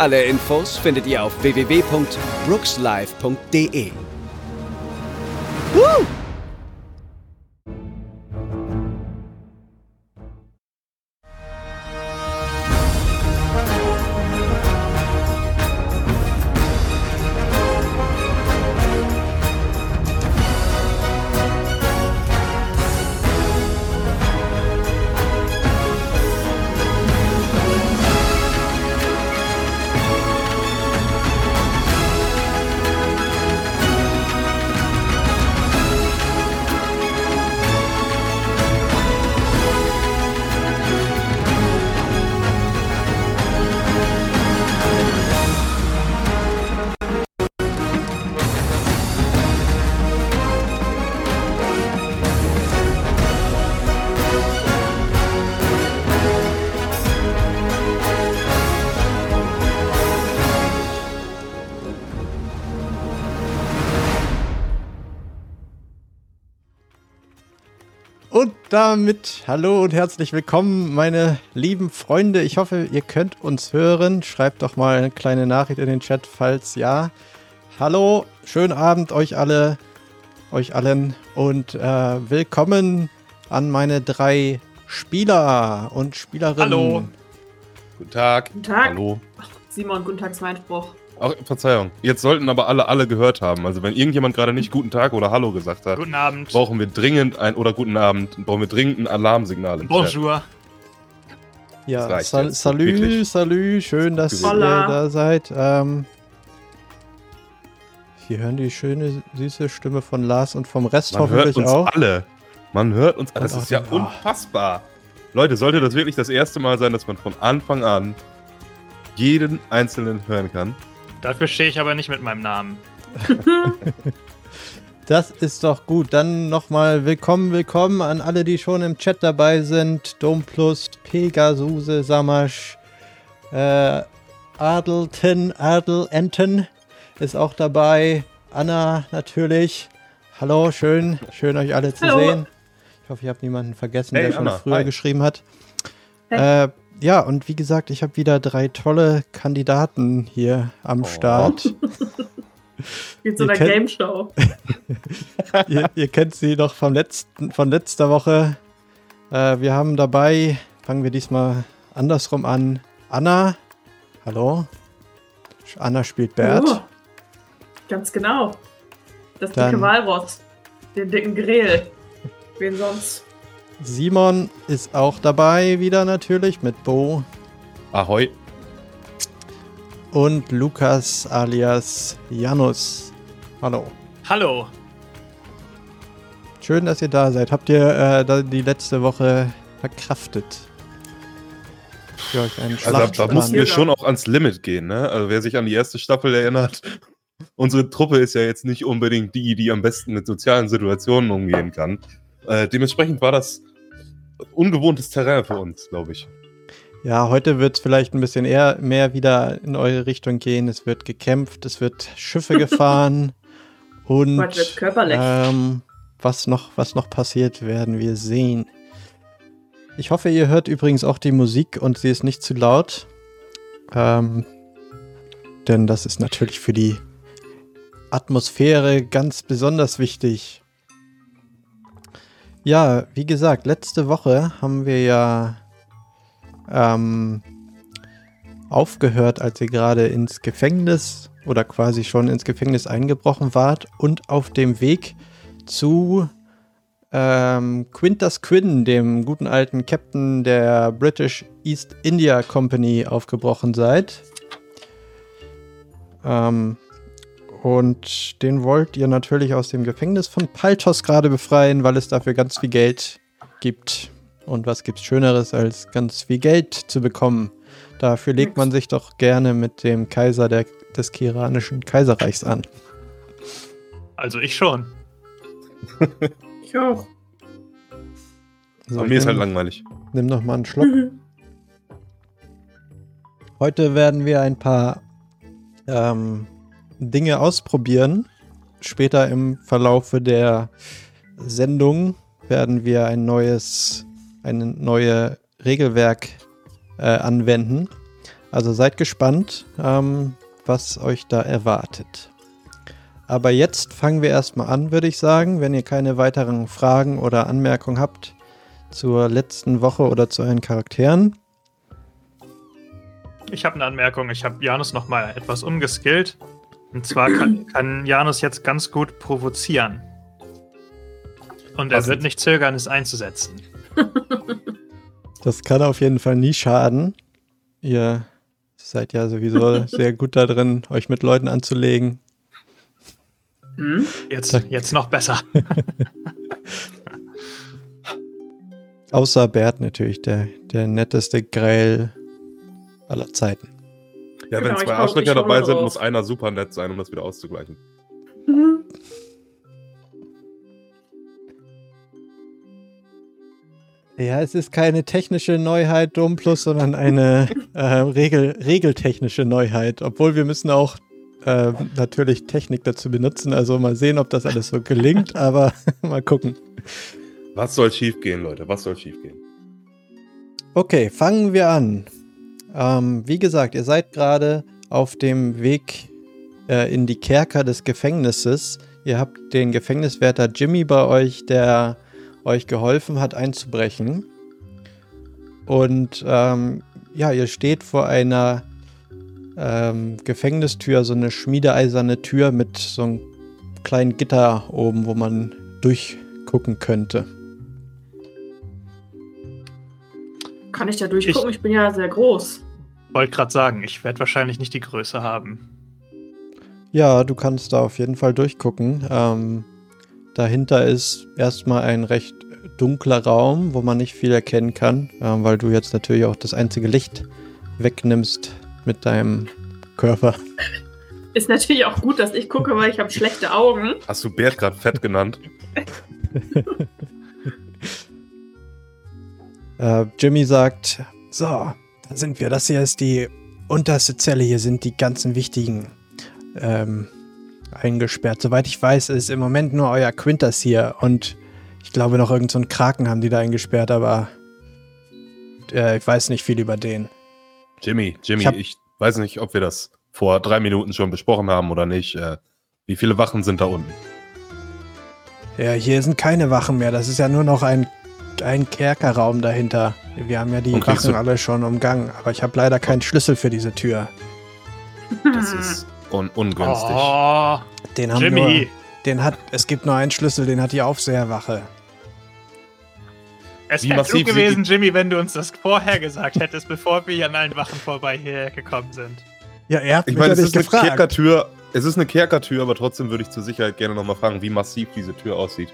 Alle Infos findet ihr auf www.brookslive.de. Woo! Damit hallo und herzlich willkommen, meine lieben Freunde. Ich hoffe, ihr könnt uns hören. Schreibt doch mal eine kleine Nachricht in den Chat, falls ja. Hallo, schönen Abend euch alle, euch allen und äh, willkommen an meine drei Spieler und Spielerinnen. Hallo. Guten Tag. Guten Tag. Hallo. Simon, guten Tag, ist Ach, Verzeihung. Jetzt sollten aber alle alle gehört haben. Also wenn irgendjemand gerade nicht guten Tag oder Hallo gesagt hat, Guten Abend. brauchen wir dringend ein oder guten Abend, brauchen wir dringend ein Alarmsignal im Chat. Bonjour. Ja, Das reicht sal jetzt. salü, Wirklich. salü, schön, dass ihr Hola. da seid. Ähm, wir hören die schöne, süße Stimme von Lars und vom Rest Man hört hoffentlich uns auch. alle. Man hört uns alle. Das Und auch ist ja den- oh. unfassbar. Leute, sollte das wirklich das erste Mal sein, dass man von Anfang an jeden Einzelnen hören kann? Dafür stehe ich aber nicht mit meinem Namen. Das ist doch gut. Dann nochmal willkommen, willkommen an alle, die schon im Chat dabei sind. Domplus, Pegasuse, Samasch, äh, Adelten, Adelenten ist auch dabei. Anna natürlich. Hallo, schön, schön euch alle zu Hallo. sehen. Ich hoffe, ich habe niemanden vergessen, Hey, der schon Anna, früher hi. geschrieben hat. Hey. Äh, ja, und wie gesagt, ich habe wieder drei tolle Kandidaten hier am Oh. Start. Wie so einer kennt- Game Show. ihr, ihr kennt sie noch vom letzten, von letzter Woche. Äh, wir haben dabei, fangen wir diesmal andersrum an. Anna. Hallo. Anna spielt Bert. Oh, ganz genau. Das Dann- dicke Walross. Den dicken Grel. Wen sonst? Simon ist auch dabei wieder natürlich mit Bo. Ahoi. Und Lukas alias Janus. Hallo. Hallo. Schön, dass ihr da seid. Habt ihr äh, die letzte Woche verkraftet? Für euch einen Also da, da mussten wir schon auch ans Limit gehen, ne? Also wer sich an die erste Staffel erinnert, unsere Truppe ist ja jetzt nicht unbedingt die, die am besten mit sozialen Situationen umgehen kann. Äh, dementsprechend war das ungewohntes Terrain für uns, glaube ich. Ja, heute wird es vielleicht ein bisschen eher mehr wieder in eure Richtung gehen. Es wird gekämpft, es wird Schiffe gefahren und körperlich. ähm, was, noch, was noch passiert, werden wir sehen. Ich hoffe, ihr hört übrigens auch die Musik und sie ist nicht zu laut. Ähm, denn das ist natürlich für die Atmosphäre ganz besonders wichtig. Ja, wie gesagt, letzte Woche haben wir ja ähm, aufgehört, als ihr gerade ins Gefängnis oder quasi schon ins Gefängnis eingebrochen wart und auf dem Weg zu ähm, Quintus Quinn, dem guten alten Captain der British East India Company, aufgebrochen seid. Ähm, und den wollt ihr natürlich aus dem Gefängnis von Paltos gerade befreien, weil es dafür ganz viel Geld gibt. Und was gibt's Schöneres, als ganz viel Geld zu bekommen? Dafür legt man sich doch gerne mit dem Kaiser der, des Kiranischen Kaiserreichs an. Also ich schon. Ich auch. So, mir ist halt langweilig. Nimm noch mal einen Schluck. Mhm. Heute werden wir ein paar ähm, Dinge ausprobieren. Später im Verlaufe der Sendung werden wir ein neues, ein neue Regelwerk äh, anwenden. Also seid gespannt, ähm, was euch da erwartet. Aber jetzt fangen wir erstmal an, würde ich sagen. Wenn ihr keine weiteren Fragen oder Anmerkungen habt zur letzten Woche oder zu euren Charakteren, Ich habe eine Anmerkung. Ich habe Janus noch mal etwas umgeskillt. Und zwar kann, kann Janus jetzt ganz gut provozieren. Und er Was wird jetzt? nicht zögern, es einzusetzen. Das kann auf jeden Fall nie schaden. Ihr seid ja sowieso sehr gut da drin, euch mit Leuten anzulegen. Hm? Jetzt, jetzt noch besser. Außer Bert natürlich, der, der netteste Grell aller Zeiten. Ja, wenn Genau, ich zwei Arschlöcher dabei sind, drauf. muss einer super nett sein, um das wieder auszugleichen. Mhm. Ja, es ist keine technische Neuheit, Dom Plus, sondern eine äh, Regel, regeltechnische Neuheit. Obwohl wir müssen auch äh, natürlich Technik dazu benutzen. Also mal sehen, ob das alles so gelingt, aber mal gucken. Was soll schiefgehen, Leute? Was soll schiefgehen? Okay, fangen wir an. Ähm, wie gesagt, ihr seid gerade auf dem Weg äh, in die Kerker des Gefängnisses. Ihr habt den Gefängniswärter Jimmy bei euch, der euch geholfen hat einzubrechen. Und ähm, ja, ihr steht vor einer ähm, Gefängnistür, so eine schmiedeeiserne Tür mit so einem kleinen Gitter oben, wo man durchgucken könnte. Kann ich da durchgucken? Ich, bin ja sehr groß. Wollte gerade sagen, ich werde wahrscheinlich nicht die Größe haben. Ja, du kannst da auf jeden Fall durchgucken. Ähm, dahinter ist erstmal ein recht dunkler Raum, wo man nicht viel erkennen kann, ähm, weil du jetzt natürlich auch das einzige Licht wegnimmst mit deinem Körper. Ist natürlich auch gut, dass ich gucke, weil ich habe schlechte Augen. Hast du Bert gerade fett genannt? Äh, Jimmy sagt, so, da sind wir. Das hier ist die unterste Zelle. Hier sind die ganzen wichtigen ähm, eingesperrt. Soweit ich weiß, ist im Moment nur euer Quintas hier und ich glaube noch irgendein so einen Kraken haben die da eingesperrt, aber äh, ich weiß nicht viel über den. Jimmy, Jimmy, Ich hab- ich weiß nicht, ob wir das vor drei Minuten schon besprochen haben oder nicht. Äh, wie viele Wachen sind da unten? Ja, hier sind keine Wachen mehr. Das ist ja nur noch ein, ein Kerkerraum dahinter. Wir haben ja die Wachen alle schon umgangen, aber ich habe leider keinen Schlüssel für diese Tür. Das ist un ungünstig. Oh, Den haben nur, Jimmy. den hat, es gibt nur einen Schlüssel, den hat die Aufseherwache. Es Wie wäre massiv klug gewesen, Jimmy, wenn du uns das vorher gesagt hättest, bevor wir an allen Wachen vorbei hierher gekommen sind. Ja, er hat Ich mich meine, es ist eine gefragt. Kerkertür. Es ist eine Kerkertür, aber trotzdem würde ich zur Sicherheit gerne nochmal fragen, wie massiv diese Tür aussieht.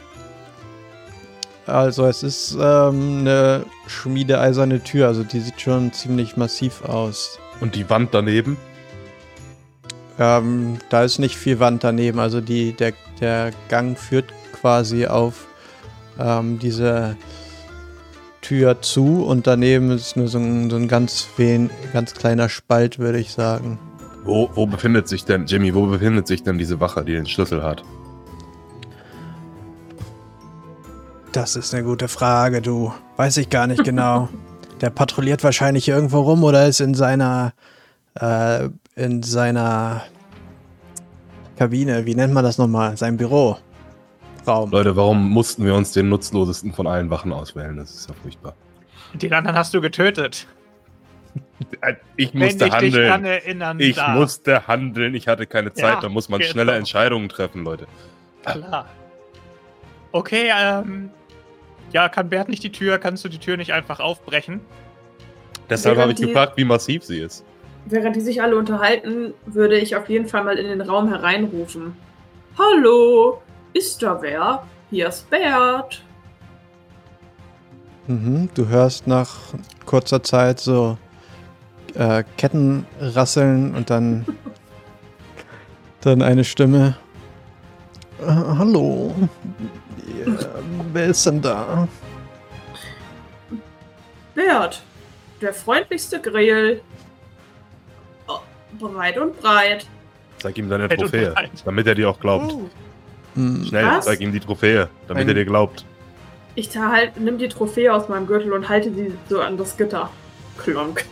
Also es ist ähm, eine schmiedeeiserne Tür, also die sieht schon ziemlich massiv aus. Und die Wand daneben? Ähm, da ist nicht viel Wand daneben, also die, der, der Gang führt quasi auf ähm, diese Tür zu und daneben ist nur so ein, so ein ganz, wen, ganz kleiner Spalt, würde ich sagen. Wo, wo befindet sich denn, Jimmy, wo befindet sich denn diese Wache, die den Schlüssel hat? Das ist eine gute Frage, du. Weiß ich gar nicht genau. Der patrouilliert wahrscheinlich irgendwo rum oder ist in seiner äh, in seiner Kabine. Wie nennt man das nochmal? Sein Büro. Raum. Leute, warum mussten wir uns den nutzlosesten von allen Wachen auswählen? Das ist ja furchtbar. Den anderen hast du getötet. Ich wenn musste ich handeln. erinnern Ich darf. musste handeln. Ich hatte keine Zeit. Ja, da muss man genau. schnelle Entscheidungen treffen, Leute. Klar. Okay, ähm. Ja, kann Bert nicht die Tür? Kannst du die Tür nicht einfach aufbrechen? Deshalb habe ich die- gefragt, wie massiv sie ist. Während die sich alle unterhalten, würde ich auf jeden Fall mal in den Raum hereinrufen. Hallo, ist da wer? Hier ist Bert. Mhm, du hörst nach kurzer Zeit so äh, Ketten rasseln und dann, dann eine Stimme. Äh, hallo. Ja, wer ist denn da? Bert, der freundlichste Grill. Oh, breit und breit. Zeig ihm deine und Trophäe, damit er dir auch glaubt. Oh. Hm, Schnell, Was? zeig ihm die Trophäe, damit Ein- er dir glaubt. Ich halt, nimm die Trophäe aus meinem Gürtel und halte sie so an das Gitter. Klonk.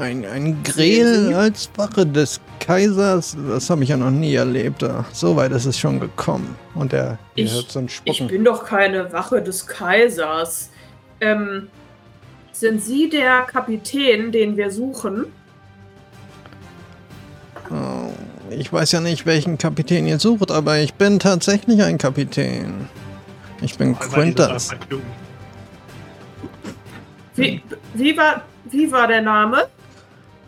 Ein, ein Grill als Wache des Kaisers, das habe ich ja noch nie erlebt. Ah, So weit ist es schon gekommen. Und er Ich- hört so ein Ich Spucken. bin doch keine Wache des Kaisers. Ähm, sind Sie der Kapitän, den wir suchen? Oh, ich weiß ja nicht, welchen Kapitän ihr sucht, aber ich bin tatsächlich ein Kapitän. Ich bin Quintus. Wie, wie, war, wie war der Name?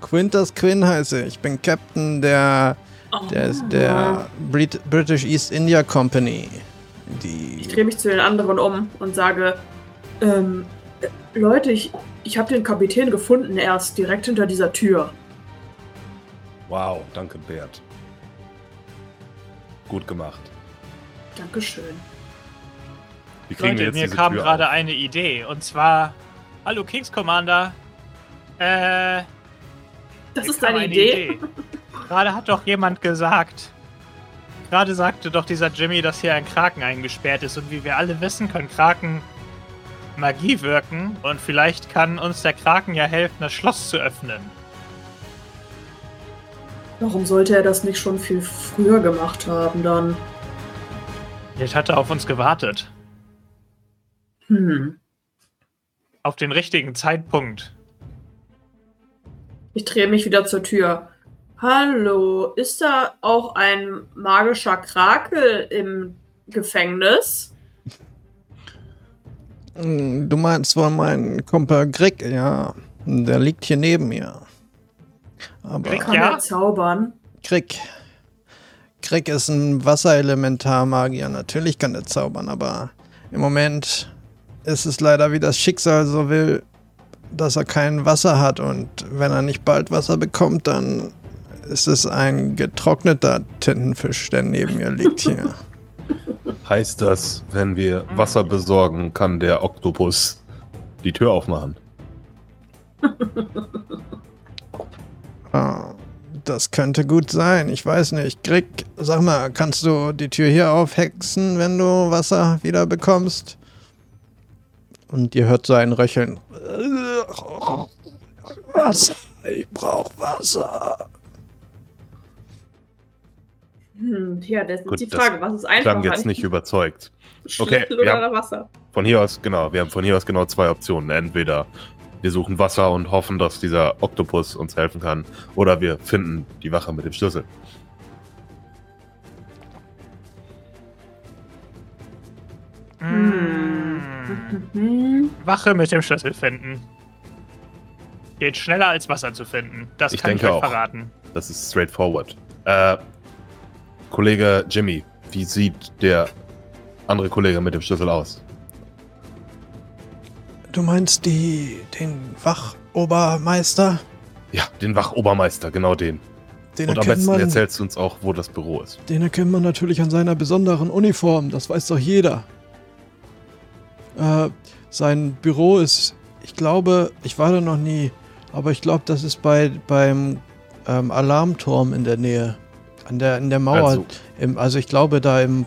Quintus Quinn heiße ich. Ich bin Captain der, der, der Brit British East India Company. Ich Die. drehe mich zu den anderen um und sage, ähm, äh, Leute, ich, ich habe den Kapitän gefunden, er ist direkt hinter dieser Tür. Wow, danke, Bert. Gut gemacht. Dankeschön. Wie kriegen wir Leute, jetzt mir diese kam Tür gerade auf? eine Idee. Und zwar, hallo Kings Commander. Äh, Das ist deine eine Idee? Gerade hat doch jemand gesagt. Gerade sagte doch dieser Jimmy, dass hier ein Kraken eingesperrt ist. Und wie wir alle wissen, können Kraken Magie wirken. Und vielleicht kann uns der Kraken ja helfen, das Schloss zu öffnen. Warum sollte er das nicht schon viel früher gemacht haben dann? Jetzt hat er auf uns gewartet. Hm. Auf den richtigen Zeitpunkt. Ich drehe mich wieder zur Tür. Hallo, ist da auch ein magischer Krakel im Gefängnis? Hm, Du meinst wohl meinen Kumpel Greg, ja. Der liegt hier neben mir. Aber Greg? Kann Ja? er zaubern? Greg. Greg ist ein Wasserelementarmagier. Natürlich kann er zaubern, aber im Moment ist es leider, wie das Schicksal so will, dass er kein Wasser hat. Und wenn er nicht bald Wasser bekommt, dann ist es ein getrockneter Tintenfisch, der neben mir liegt hier. Heißt das, wenn wir Wasser besorgen, kann der Oktopus die Tür aufmachen? Ah, das könnte gut sein. Ich weiß nicht. Greg, sag mal, kannst du die Tür hier aufhexen, wenn du Wasser wieder bekommst? Und ihr hört so ein Röcheln. Wasser, ich brauch Wasser. Hm, ja, das ist Gut, die das Frage, was ist Klang einfacher? jetzt nicht überzeugt. Okay, Schlüssel wir oder haben- Wasser? Von hier aus, genau, wir haben von hier aus genau zwei Optionen. Entweder wir suchen Wasser und hoffen, dass dieser Oktopus uns helfen kann, oder wir finden die Wache mit dem Schlüssel. Mm. Mhm. Wache mit dem Schlüssel finden. Geht schneller als Wasser zu finden. Das Ich kann ich denke euch auch. verraten. Das ist straightforward. Äh, Kollege Jimmy, wie sieht der andere Kollege mit dem Schlüssel aus? Du meinst die, den Wachobermeister? Ja, den Wachobermeister, genau den. Den Und am besten man, erzählst du uns auch, wo das Büro ist. den erkennt man natürlich an seiner besonderen Uniform. Das weiß doch jeder. Äh, sein Büro ist, ich glaube, ich war da noch nie, aber ich glaube, das ist bei beim ähm, Alarmturm in der Nähe. An der, in der Mauer. Also, Im, also ich glaube da im,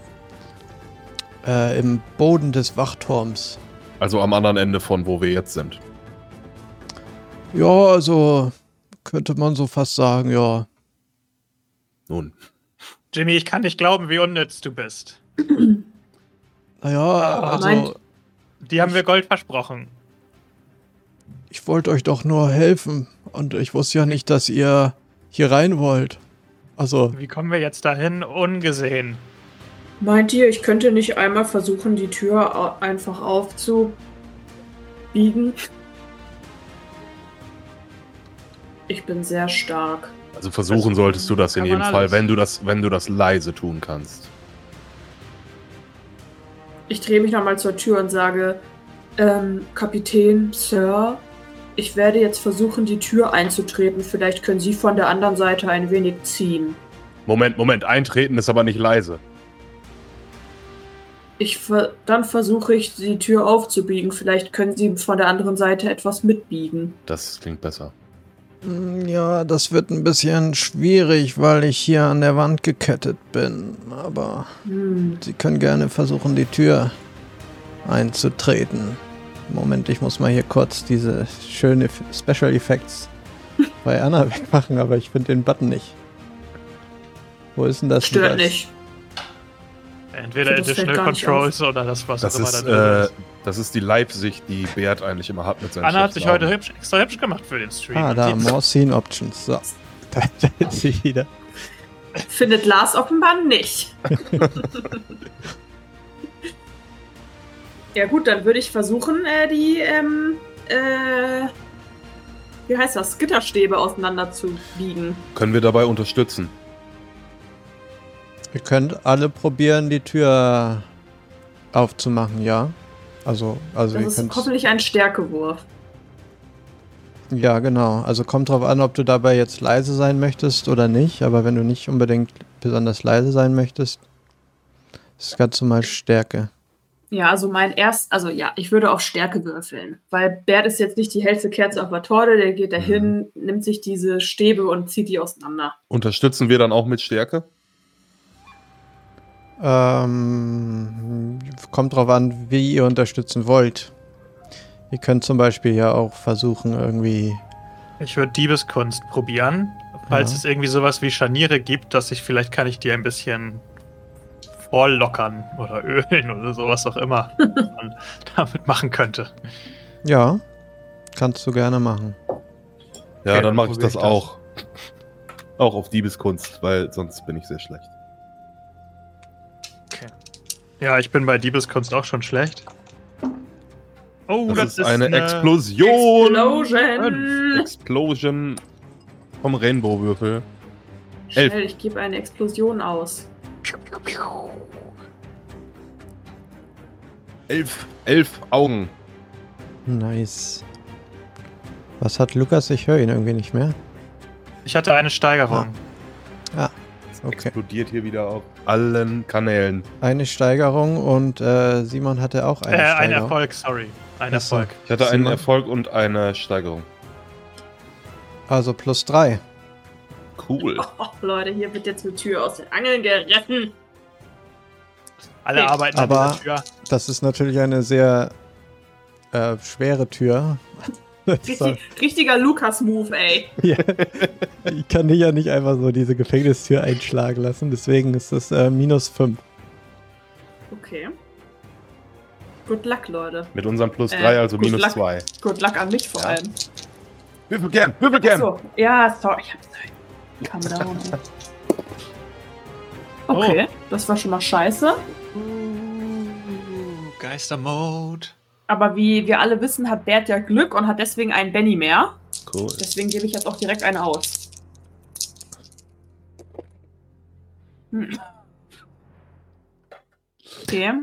äh, im Boden des Wachturms. also am anderen Ende von wo wir jetzt sind. Ja, also könnte man so fast sagen, ja. Nun, Jimmy, ich kann nicht glauben, wie unnütz du bist. Naja, also meint- Die haben wir Gold versprochen. ich wollte euch doch nur helfen und ich wusste ja nicht, dass ihr hier rein wollt. Also, Wie kommen wir jetzt dahin? Ungesehen. Meint ihr, ich könnte nicht einmal versuchen, die Tür einfach aufzubiegen? Ich bin sehr stark. also versuchen solltest du das in jedem Fall, wenn du das, wenn du das leise tun kannst. Ich drehe mich nochmal zur Tür und sage, ähm, Kapitän, Sir, Ich werde jetzt versuchen, die Tür einzutreten. Vielleicht können Sie von der anderen Seite ein wenig ziehen. Moment, Moment, eintreten ist aber nicht leise. Ich ver dann versuche ich, die Tür aufzubiegen. Vielleicht können Sie von der anderen Seite etwas mitbiegen. Das klingt besser. Mm, Ja, das wird ein bisschen schwierig, weil ich hier an der Wand gekettet bin. Aber Hm. Sie können gerne versuchen, die Tür einzutreten. Moment, ich muss mal hier kurz diese schöne F- Special Effects bei Anna wegmachen, aber ich finde den Button nicht. Wo ist denn das? Stört nicht. Entweder Additional Controls oder das, was Das auch immer ist, da drin äh, ist. das ist die Leibsicht, die Bert eigentlich immer hat mit seinen Anna hat sich heute hübsch, extra hübsch gemacht für den Stream. Ah, da, die- More Scene Options. So, da, da ist sie wieder. Findet Lars offenbar nicht. ja gut, dann würde ich versuchen, äh, die, ähm, äh, wie heißt das, Gitterstäbe auseinander zu biegen. Können wir dabei unterstützen? Ihr könnt alle probieren, die Tür aufzumachen, ja? Also, also Das ihr ist könnt. hoffentlich ein Stärkewurf. Ja, genau. Also kommt drauf an, ob du dabei jetzt leise sein möchtest oder nicht. Aber wenn du nicht unbedingt besonders leise sein möchtest, ist ganz normal Stärke. Ja, also mein erst, also ja, ich würde auf Stärke würfeln, weil Bert ist jetzt nicht die hellste Kerze auf der Torte, der geht dahin, nimmt sich diese Stäbe und zieht die auseinander. Unterstützen wir dann auch mit Stärke? Ähm, kommt drauf an, wie ihr unterstützen wollt. Ihr könnt zum Beispiel ja auch versuchen, irgendwie. Ich würde Diebeskunst probieren. Falls Ja. es irgendwie sowas wie Scharniere gibt, dass ich vielleicht kann ich die ein bisschen vorlockern oder ölen oder sowas auch immer man damit machen könnte. Ja, kannst du gerne machen. Ja, Okay, dann dann mache ich das ich das. auch. Auch auf Diebeskunst, weil sonst bin ich sehr schlecht. Ja, ich bin bei Diebeskunst auch schon schlecht. Oh, Das, ist eine Explosion! Explosion! Explosion vom Rainbow-Würfel. Elf. Schnell, ich gebe eine Explosion aus. Elf, elf Augen. Nice. Was hat Lukas? Ich höre ihn irgendwie nicht mehr. Ich hatte eine Steigerung. Okay. Explodiert hier wieder auf allen Kanälen. Eine Steigerung und äh, Simon hatte auch eine äh, ein Steigerung. Erfolg, sorry. Ein Ach so. Erfolg. Ich hatte einen Simon? Erfolg und eine Steigerung. Also plus drei. Cool. Oh, Leute, hier wird jetzt eine Tür aus den Angeln gerissen. Alle Okay. arbeiten Aber- an dieser Tür. Das ist natürlich eine sehr äh, schwere Tür. Richtig, richtiger Lukas-Move, ey. Ja. Ich kann dich ja nicht einfach so diese Gefängnistür einschlagen lassen, deswegen ist das äh, minus 5. Okay. Good luck, Leute. Mit unserem plus Äh, 3, also gut minus Luck. 2. Good luck an mich vor Ja. allem. Würfel gern, würfel gern. Achso, ja, sorry, ich hab's down. Okay, das war schon mal scheiße. Geistermode. Aber wie wir alle wissen, hat Bert ja Glück und hat deswegen einen Benny mehr. Cool. Deswegen gebe ich jetzt auch direkt einen aus. Hm. Okay.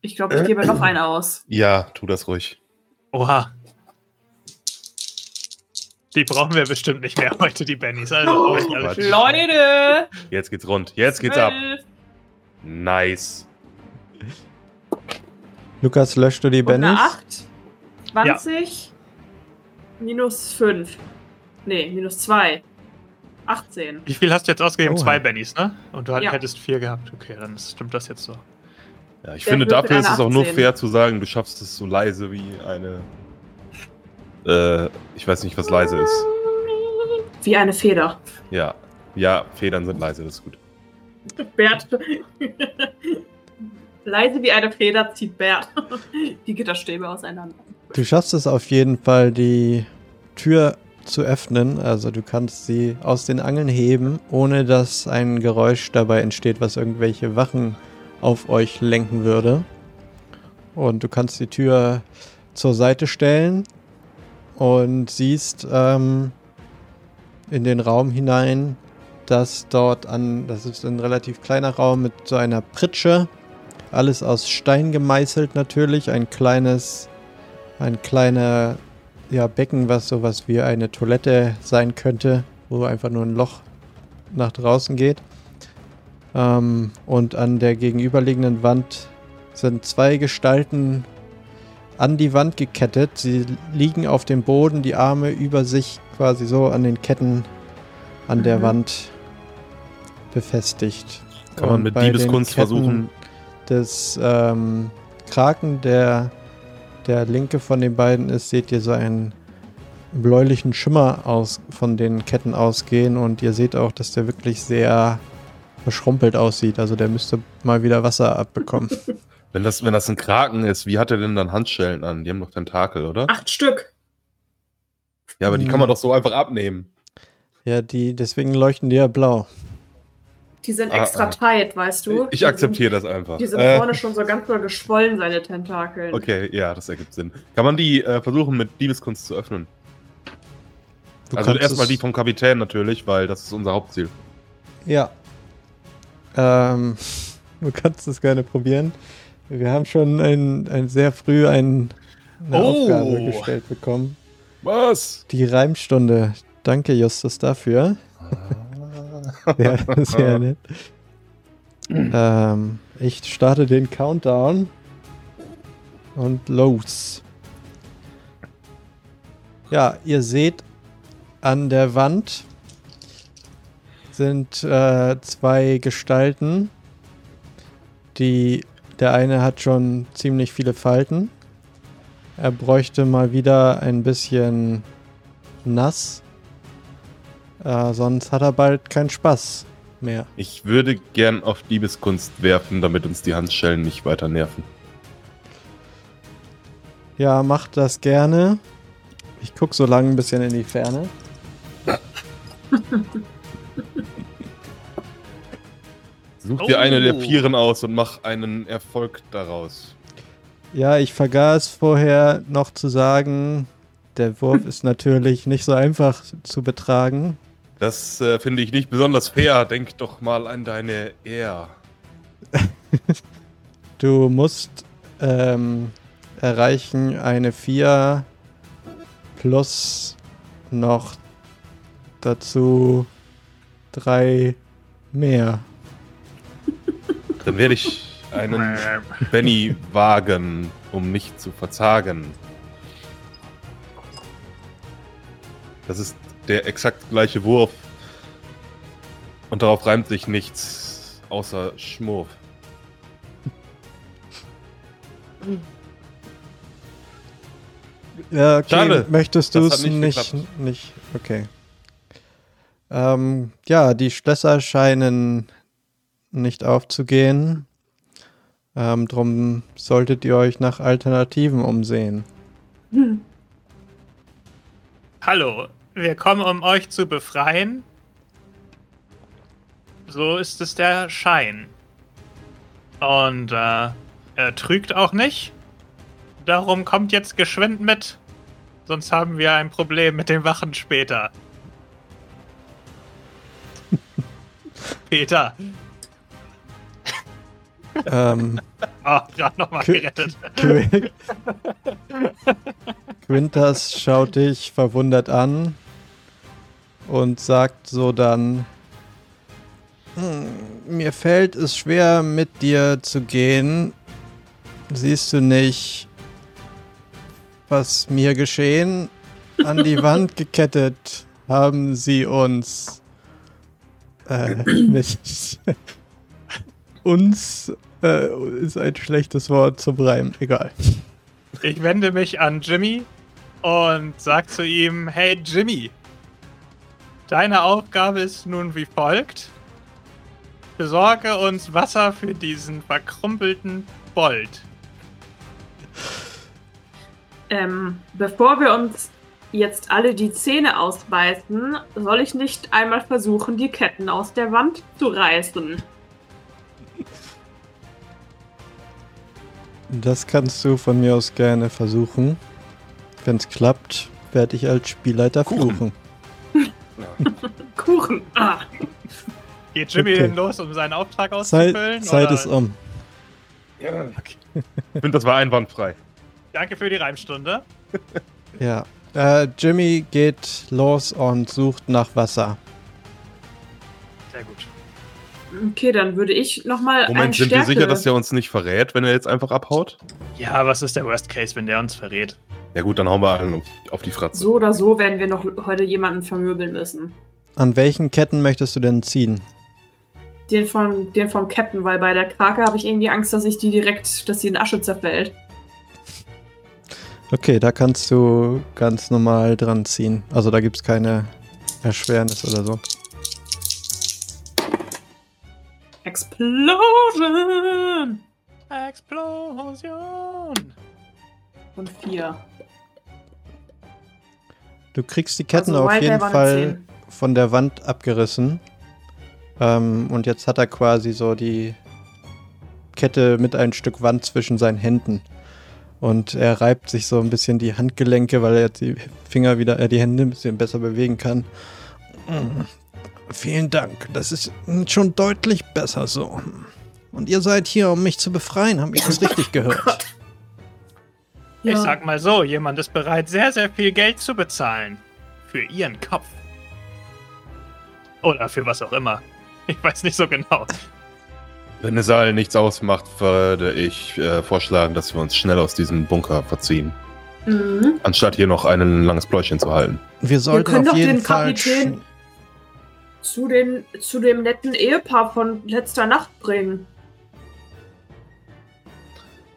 Ich glaube, ich gebe noch einen aus. Ja, tu das ruhig. Oha. Die brauchen wir bestimmt nicht mehr heute, die Bennys. Also, Oh, Leute! Jetzt geht's rund. Jetzt geht's ab. Nice. Lukas, löscht du die Und eine Bennys? 8. 20. Minus 5. Nee, minus 2. 18. Wie viel hast du jetzt ausgegeben? Oha. Zwei Bennys, ne? Und du Ja. hättest vier gehabt. Okay, dann stimmt das jetzt so. Ja, ich Der finde, dafür ist es auch nur 18. fair zu sagen, du schaffst es so leise wie eine. Äh, ich weiß nicht, was leise ist. Wie eine Feder. Ja. Ja, Federn sind leise, das ist gut. Bert. Leise wie eine Feder zieht Bert die Gitterstäbe auseinander. Du schaffst es auf jeden Fall, die Tür zu öffnen. Also du kannst sie aus den Angeln heben, ohne dass ein Geräusch dabei entsteht, was irgendwelche Wachen auf euch lenken würde. Und du kannst die Tür zur Seite stellen und siehst ähm, in den Raum hinein, dass dort an, das ist ein relativ kleiner Raum mit so einer Pritsche, alles aus Stein gemeißelt natürlich, ein kleines ein kleiner ja, Becken, was sowas wie eine Toilette sein könnte, wo einfach nur ein Loch nach draußen geht. Ähm, und an der gegenüberliegenden Wand sind zwei Gestalten an die Wand gekettet. Sie liegen auf dem Boden, die Arme über sich quasi so an den Ketten an der Mhm. Wand befestigt. Kann man Und mit Diebeskunst versuchen. Des ähm, Kraken, der der linke von den beiden ist, seht ihr so einen bläulichen Schimmer aus von den Ketten ausgehen und ihr seht auch, dass der wirklich sehr verschrumpelt aussieht. Also der müsste mal wieder Wasser abbekommen. Wenn das, wenn das ein Kraken ist, wie hat er denn dann Handschellen an? Die haben doch Tentakel, oder? Acht Stück. Ja, aber die kann man doch so einfach abnehmen. ja, die, deswegen leuchten die ja blau. Die sind Ah, extra ah. tight, weißt du? Ich Die akzeptiere das einfach. Die sind Äh, vorne schon so ganz doll geschwollen, seine Tentakeln. Okay, ja, das ergibt Sinn. Kann man die äh, versuchen, mit Diebeskunst zu öffnen? Du also erstmal die vom Kapitän natürlich, weil das ist unser Hauptziel. Ja. Ähm, du kannst es gerne probieren. Wir haben schon ein, ein sehr früh ein, eine Oh. Aufgabe gestellt bekommen. Was? Die Reimstunde. Danke, Justus, dafür. Ja, sehr nett. ähm, ich starte den Countdown. Und los. Ja, ihr seht an der Wand sind äh, zwei Gestalten. Die, der eine hat schon ziemlich viele Falten. Er bräuchte mal wieder ein bisschen nass. Äh, sonst hat er bald keinen Spaß mehr. Ich würde gern auf Diebeskunst werfen, damit uns die Handschellen nicht weiter nerven. Ja, macht das gerne. Ich guck so lange ein bisschen in die Ferne. Such dir eine der Oh. Vieren aus und mach einen Erfolg daraus. Ja, ich vergaß vorher noch zu sagen, der Wurf ist natürlich nicht so einfach zu betragen. Das äh, finde ich nicht besonders fair. Denk doch mal an deine Ehr. Du musst ähm, erreichen eine 4 plus noch dazu 3 mehr. Dann werde ich einen Benny wagen, um nicht zu verzagen. Das ist der exakt gleiche Wurf. Und darauf reimt sich nichts außer Schmurf. Ja, okay. Schade. Möchtest du es nicht nicht, nicht? Okay. Ähm, ja, die Schlösser scheinen nicht aufzugehen. Ähm, drum solltet ihr euch nach Alternativen umsehen. Hm. Hallo, wir kommen, um euch zu befreien. So ist es der Schein. Und äh, er trügt auch nicht. Darum kommt jetzt geschwind mit. Sonst haben wir ein Problem mit den Wachen später. Peter. ähm, Oh, gerade nochmal Qu- gerettet. Qu- Quintas schaut dich verwundert an und sagt so dann: "Hm, Mir fällt es schwer, mit dir zu gehen. Siehst du nicht, was mir geschehen? An die Wand gekettet haben sie uns. Äh, nicht. uns äh, ist ein schlechtes Wort zum Reimen. Egal. Ich wende mich an Jimmy und sag zu ihm: Hey Jimmy, deine Aufgabe ist nun wie folgt: Besorge uns Wasser für diesen verkrumpelten Bolt. Ähm, bevor wir uns jetzt alle die Zähne ausbeißen, soll ich nicht einmal versuchen, die Ketten aus der Wand zu reißen? Das kannst du von mir aus gerne versuchen. Wenn es klappt, werde ich als Spielleiter Kuchen. fluchen. Kuchen. Ah. Geht Jimmy Okay. denn los, um seinen Auftrag Zeit, auszufüllen? Zeit oder? ist um. Ich finde, das war einwandfrei. Danke für die Reimstunde. Ja. Äh, Jimmy geht los und sucht nach Wasser. Okay, dann würde ich nochmal einen Moment, sind Stärke... wir sicher, dass er uns nicht verrät, wenn er jetzt einfach abhaut? Ja, was ist der Worst Case, wenn der uns verrät? Ja gut, dann hauen wir allen auf- auf die Fratze. So oder so werden wir noch heute jemanden vermöbeln müssen. An welchen Ketten möchtest du denn ziehen? Den von, den vom Captain, weil bei der Krake habe ich irgendwie Angst, dass ich die direkt, dass sie in Asche zerfällt. Okay, da kannst du ganz normal dran ziehen. Also da gibt es keine Erschwernis oder so. Explosion! Explosion! Und vier. Du kriegst die Ketten Also auf jeden Fall von der Wand abgerissen. Ähm, und jetzt hat er quasi so die Kette mit ein Stück Wand zwischen seinen Händen. Und er reibt sich so ein bisschen die Handgelenke, weil er jetzt die Finger wieder, äh, die Hände ein bisschen besser bewegen kann. Vielen Dank. Das ist schon deutlich besser so. Und ihr seid hier, um mich zu befreien. Habe ich das richtig gehört? Ich sag mal so, jemand ist bereit, sehr, sehr viel Geld zu bezahlen. Für ihren Kopf. Oder für was auch immer. Ich weiß nicht so genau. Wenn der Saal nichts ausmacht, würde ich äh, vorschlagen, dass wir uns schnell aus diesem Bunker verziehen. Mhm. Anstatt hier noch ein langes Pläuschen zu halten. Wir sollten können auf doch jeden den Fall. Kapitän- Zu, den, zu dem netten Ehepaar von letzter Nacht bringen.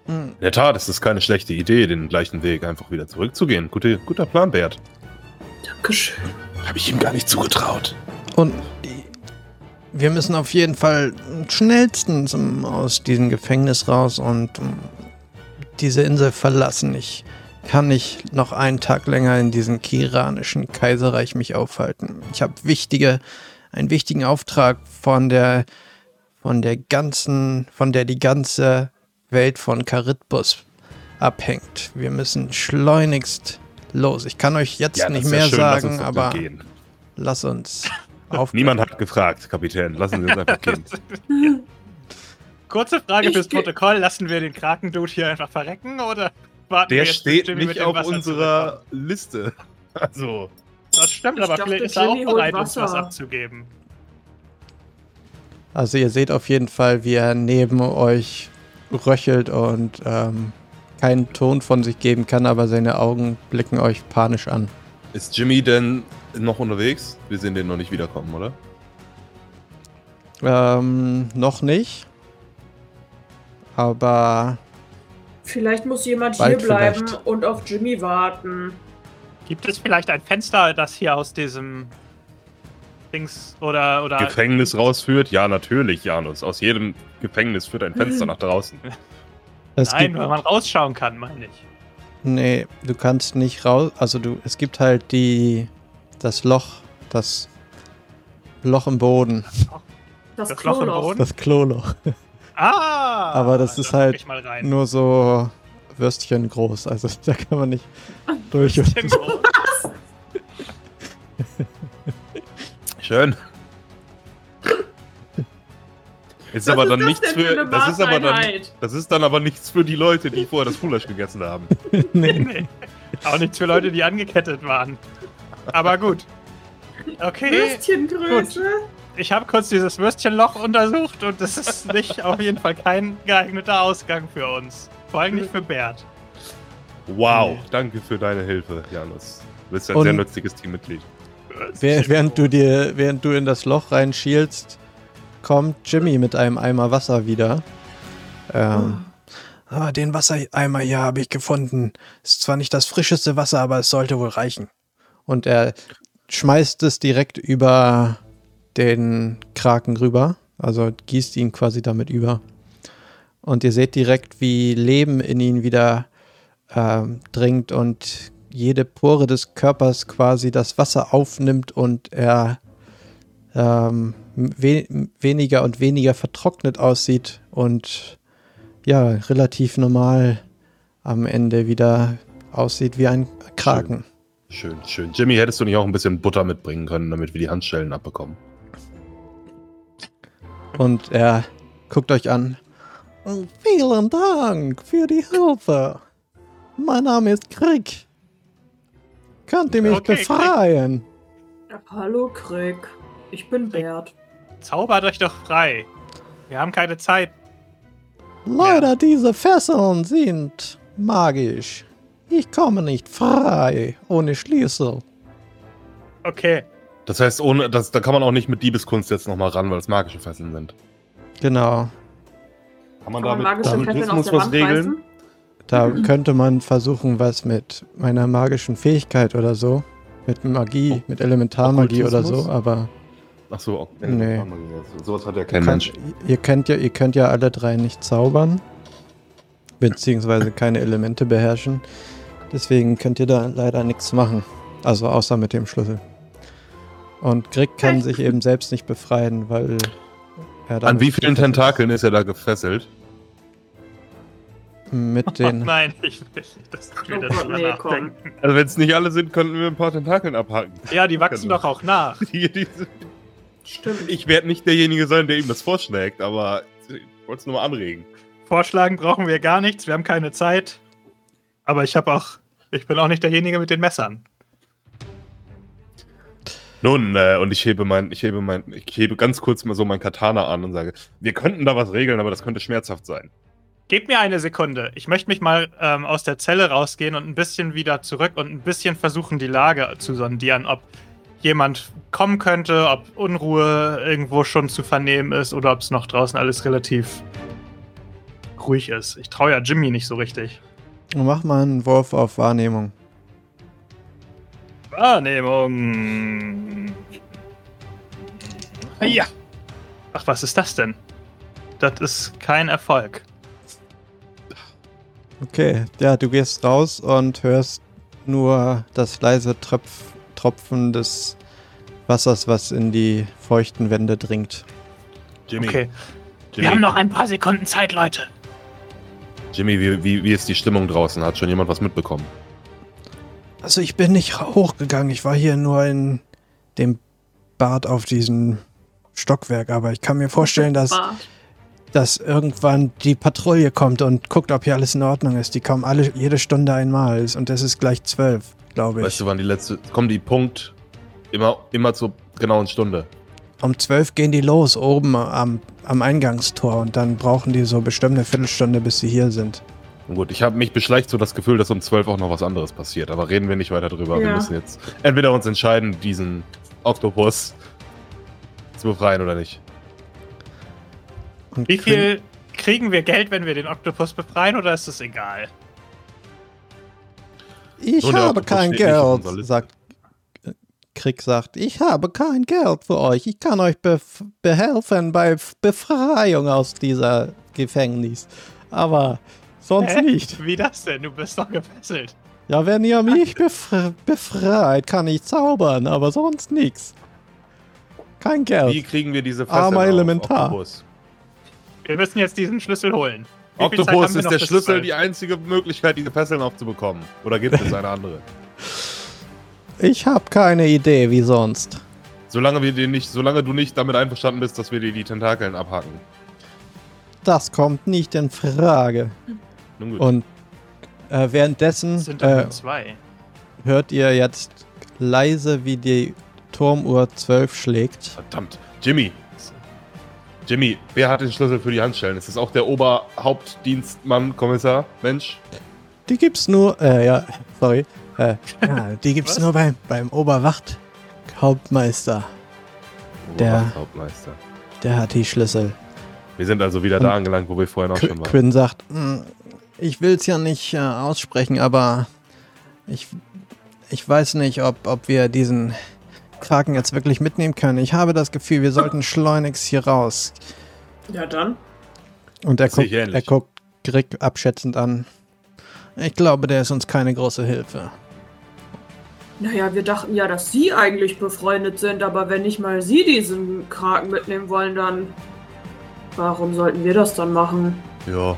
Mm. In der Tat ist es keine schlechte Idee, den gleichen Weg einfach wieder zurückzugehen. Gute, guter Plan, Bert. Dankeschön. Habe ich ihm gar nicht zugetraut. Und wir müssen auf jeden Fall schnellstens aus diesem Gefängnis raus und ähm, diese Insel verlassen. Ich kann nicht noch einen Tag länger in diesem kiranischen Kaiserreich mich aufhalten. Ich habe wichtige, einen wichtigen Auftrag von der, von der ganzen, von der die ganze Welt von Charitbus abhängt. Wir müssen schleunigst los. Ich kann euch jetzt nicht mehr sagen, aber Gehen. lass uns auf. Niemand hat gefragt, Kapitän. Lassen Sie uns einfach gehen. Kurze Frage Ich fürs Protokoll. Lassen wir den Krakendude hier einfach verrecken oder warten wir Der jetzt, bis steht nicht auf unserer Liste. Also? Das stimmt, Ich aber dachte, vielleicht ist er auch bereit, uns was abzugeben. Also ihr seht auf jeden Fall, wie er neben euch röchelt und ähm, keinen Ton von sich geben kann, aber seine Augen blicken euch panisch an. ist Jimmy denn noch unterwegs? Wir sehen den noch nicht wiederkommen, oder? Ähm, noch nicht. Aber Vielleicht muss jemand hier bleiben vielleicht. und auf Jimmy warten. Gibt es vielleicht ein Fenster, das hier aus diesem Dings oder oder Gefängnis rausführt? Ja, natürlich, Janus. Aus jedem Gefängnis führt ein Fenster nach draußen. es Nein, gibt. weil man rausschauen kann, meine ich. Nee, du kannst nicht raus. Also du, es gibt halt die. das Loch, das Loch im Boden. Das, Das Loch im Kloloch. Boden? Das Kloloch. Ah! Aber das ist halt. Nur so Würstchen groß. Also da kann man nicht durch. Würstchen groß. Schön. Ist Was aber ist dann das nichts für Das ist aber dann. Das ist dann aber nichts für die Leute, die vorher das Fulasch gegessen haben. nee. Nee. Auch nichts für Leute, die angekettet waren. Aber gut. Okay, Würstchengröße. ich habe kurz dieses Würstchenloch untersucht und das ist nicht auf jeden Fall kein geeigneter Ausgang für uns. Vor allem nicht für Bert. Wow, danke für deine Hilfe, Janus. Du bist ein Und- sehr nützliches Teammitglied. Wäh- Während du dir, während du in das Loch reinschielst, kommt Jimmy mit einem Eimer Wasser wieder. Ähm, ah, den Wassereimer hier habe ich gefunden. Ist zwar nicht das frischeste Wasser, aber es sollte wohl reichen. Und er schmeißt es direkt über den Kraken rüber. Also gießt ihn quasi damit über. Und ihr seht direkt, wie Leben in ihn wieder ähm, dringt und jede Pore des Körpers quasi das Wasser aufnimmt und er ähm, we weniger und weniger vertrocknet aussieht und ja, relativ normal am Ende wieder aussieht wie ein Kraken. Schön, schön. Jimmy, hättest du nicht auch ein bisschen Butter mitbringen können, damit wir die Handschellen abbekommen? Und er guckt euch an. Vielen Dank für die Hilfe. Mein Name ist Krieg. könnt ihr mich Okay, befreien. Hallo, Krieg. Ich bin Bert. Zaubert euch doch frei. Wir haben keine Zeit. Leider, diese Fesseln sind magisch. Ich komme nicht frei ohne Schlüssel. Okay. Das heißt, ohne, das, da kann man auch nicht mit Diebeskunst jetzt nochmal ran, weil es magische Fesseln sind. Genau. Kann man Kann man magische damit Rhythmus der was Wand regeln? reißen? Da könnte man versuchen, was mit meiner magischen Fähigkeit oder so. Mit Magie, mit Elementarmagie oder so, aber Ach so, okay. Nee. Sowas hat ja kein Mensch. ihr, könnt ja, ihr könnt ja alle drei nicht zaubern. Beziehungsweise keine Elemente beherrschen. Deswegen könnt ihr da leider nichts machen. Also außer mit dem Schlüssel. Und Grieg kann sich eben selbst nicht befreien, weil er An wie vielen Tentakeln ist er da gefesselt? Mit Oh den. nein, ich will nicht, dass wir Oh das Gott, drüber nee, komm. nachdenken. Also wenn es nicht alle sind, könnten wir ein paar Tentakeln abhaken. Ja, die wachsen Genau. doch auch nach. Die- die sind- Stimmt. Ich werde nicht derjenige sein, der ihm das vorschlägt, aber ich wollte es nur mal anregen. Vorschlagen brauchen wir gar nichts, wir haben keine Zeit. Aber ich habe auch. Ich bin auch nicht derjenige mit den Messern. Nun, äh, und ich hebe mein, ich hebe mein, ich hebe ganz kurz mal so mein Katana an und sage, wir könnten da was regeln, aber das könnte schmerzhaft sein. Gebt mir eine Sekunde. Ich möchte mich mal ähm, aus der Zelle rausgehen und ein bisschen wieder zurück und ein bisschen versuchen, die Lage zu sondieren, ob jemand kommen könnte, ob Unruhe irgendwo schon zu vernehmen ist oder ob es noch draußen alles relativ ruhig ist. Ich traue ja Jimmy nicht so richtig. Mach mal einen Wurf auf Wahrnehmung. Wahrnehmung. Ja. Ach, was ist das denn? Das ist kein Erfolg. Okay, ja, du gehst raus und hörst nur das leise Tröpf Tropfen des Wassers, was in die feuchten Wände dringt. Jimmy, Okay. Jimmy, Wir haben noch ein paar Sekunden Zeit, Leute. Jimmy wie, wie, wie ist die Stimmung draußen? Hat schon jemand was mitbekommen? Also ich bin nicht hochgegangen, ich war hier nur in dem Bad auf diesem Stockwerk, aber ich kann mir vorstellen, dass, dass irgendwann die Patrouille kommt und guckt, ob hier alles in Ordnung ist. Die kommen alle jede Stunde einmal und es ist gleich zwölf, glaube ich. Weißt du, wann die letzte, kommen die Punkt immer, immer zur genauen Stunde. Um zwölf gehen die los, oben am, am Eingangstor und dann brauchen die so bestimmt eine Viertelstunde, bis sie hier sind. Und gut, ich habe mich beschleicht so das Gefühl, dass um 12 auch noch was anderes passiert. Aber reden wir nicht weiter drüber. Wir Ja. müssen jetzt entweder uns entscheiden, diesen Oktopus zu befreien oder nicht. Und Wie viel kriegen wir Geld, wenn wir den Oktopus befreien, oder ist es egal? Ich Nun, der habe kein Geld, sagt Krieg sagt, ich habe kein Geld für euch. Ich kann euch bef behelfen bei F- Befreiung aus dieser Gefängnis. Aber sonst Hä? nicht. Wie das denn? Du bist doch gefesselt. Ja, wenn ihr mich befre befreit, kann ich zaubern, aber sonst nichts. Kein Wie Geld. kriegen wir diese Fesseln Armer auf, Elementar. Oktopus? Wir müssen jetzt diesen Schlüssel holen. Wie Oktopus ist der Schlüssel die einzige Möglichkeit, diese Fesseln aufzubekommen. Oder gibt es eine andere? Ich habe keine Idee, wie sonst. Solange wir dir nicht, solange du nicht damit einverstanden bist, dass wir dir die Tentakeln abhaken. Das kommt nicht in Frage. Nun gut. Und äh, währenddessen äh, zwei. hört ihr jetzt leise, wie die Turmuhr 12 schlägt. Verdammt. Jimmy. Jimmy, wer hat den Schlüssel für die Handschellen? Ist das auch der Oberhauptdienstmann, Kommissar? Mensch? Die gibt's nur, äh, ja, sorry. Äh, ja, die gibt's Was? nur beim, beim Oberwachthauptmeister. Der- Oberhauptmeister. Der hat die Schlüssel. Wir sind also wieder Und da angelangt, wo wir vorhin auch Qu schon waren. Quinn sagt, "Hm, ich will's ja nicht äh, aussprechen, aber ich, ich weiß nicht, ob, ob wir diesen Kraken jetzt wirklich mitnehmen können. Ich habe das Gefühl, wir sollten schleunigst hier raus. Ja, dann. Und er guckt, er guckt Grieg abschätzend an. Ich glaube, der ist uns keine große Hilfe. Naja, wir dachten ja, dass sie eigentlich befreundet sind, aber wenn nicht mal sie diesen Kraken mitnehmen wollen, dann. Warum sollten wir das dann machen? Ja.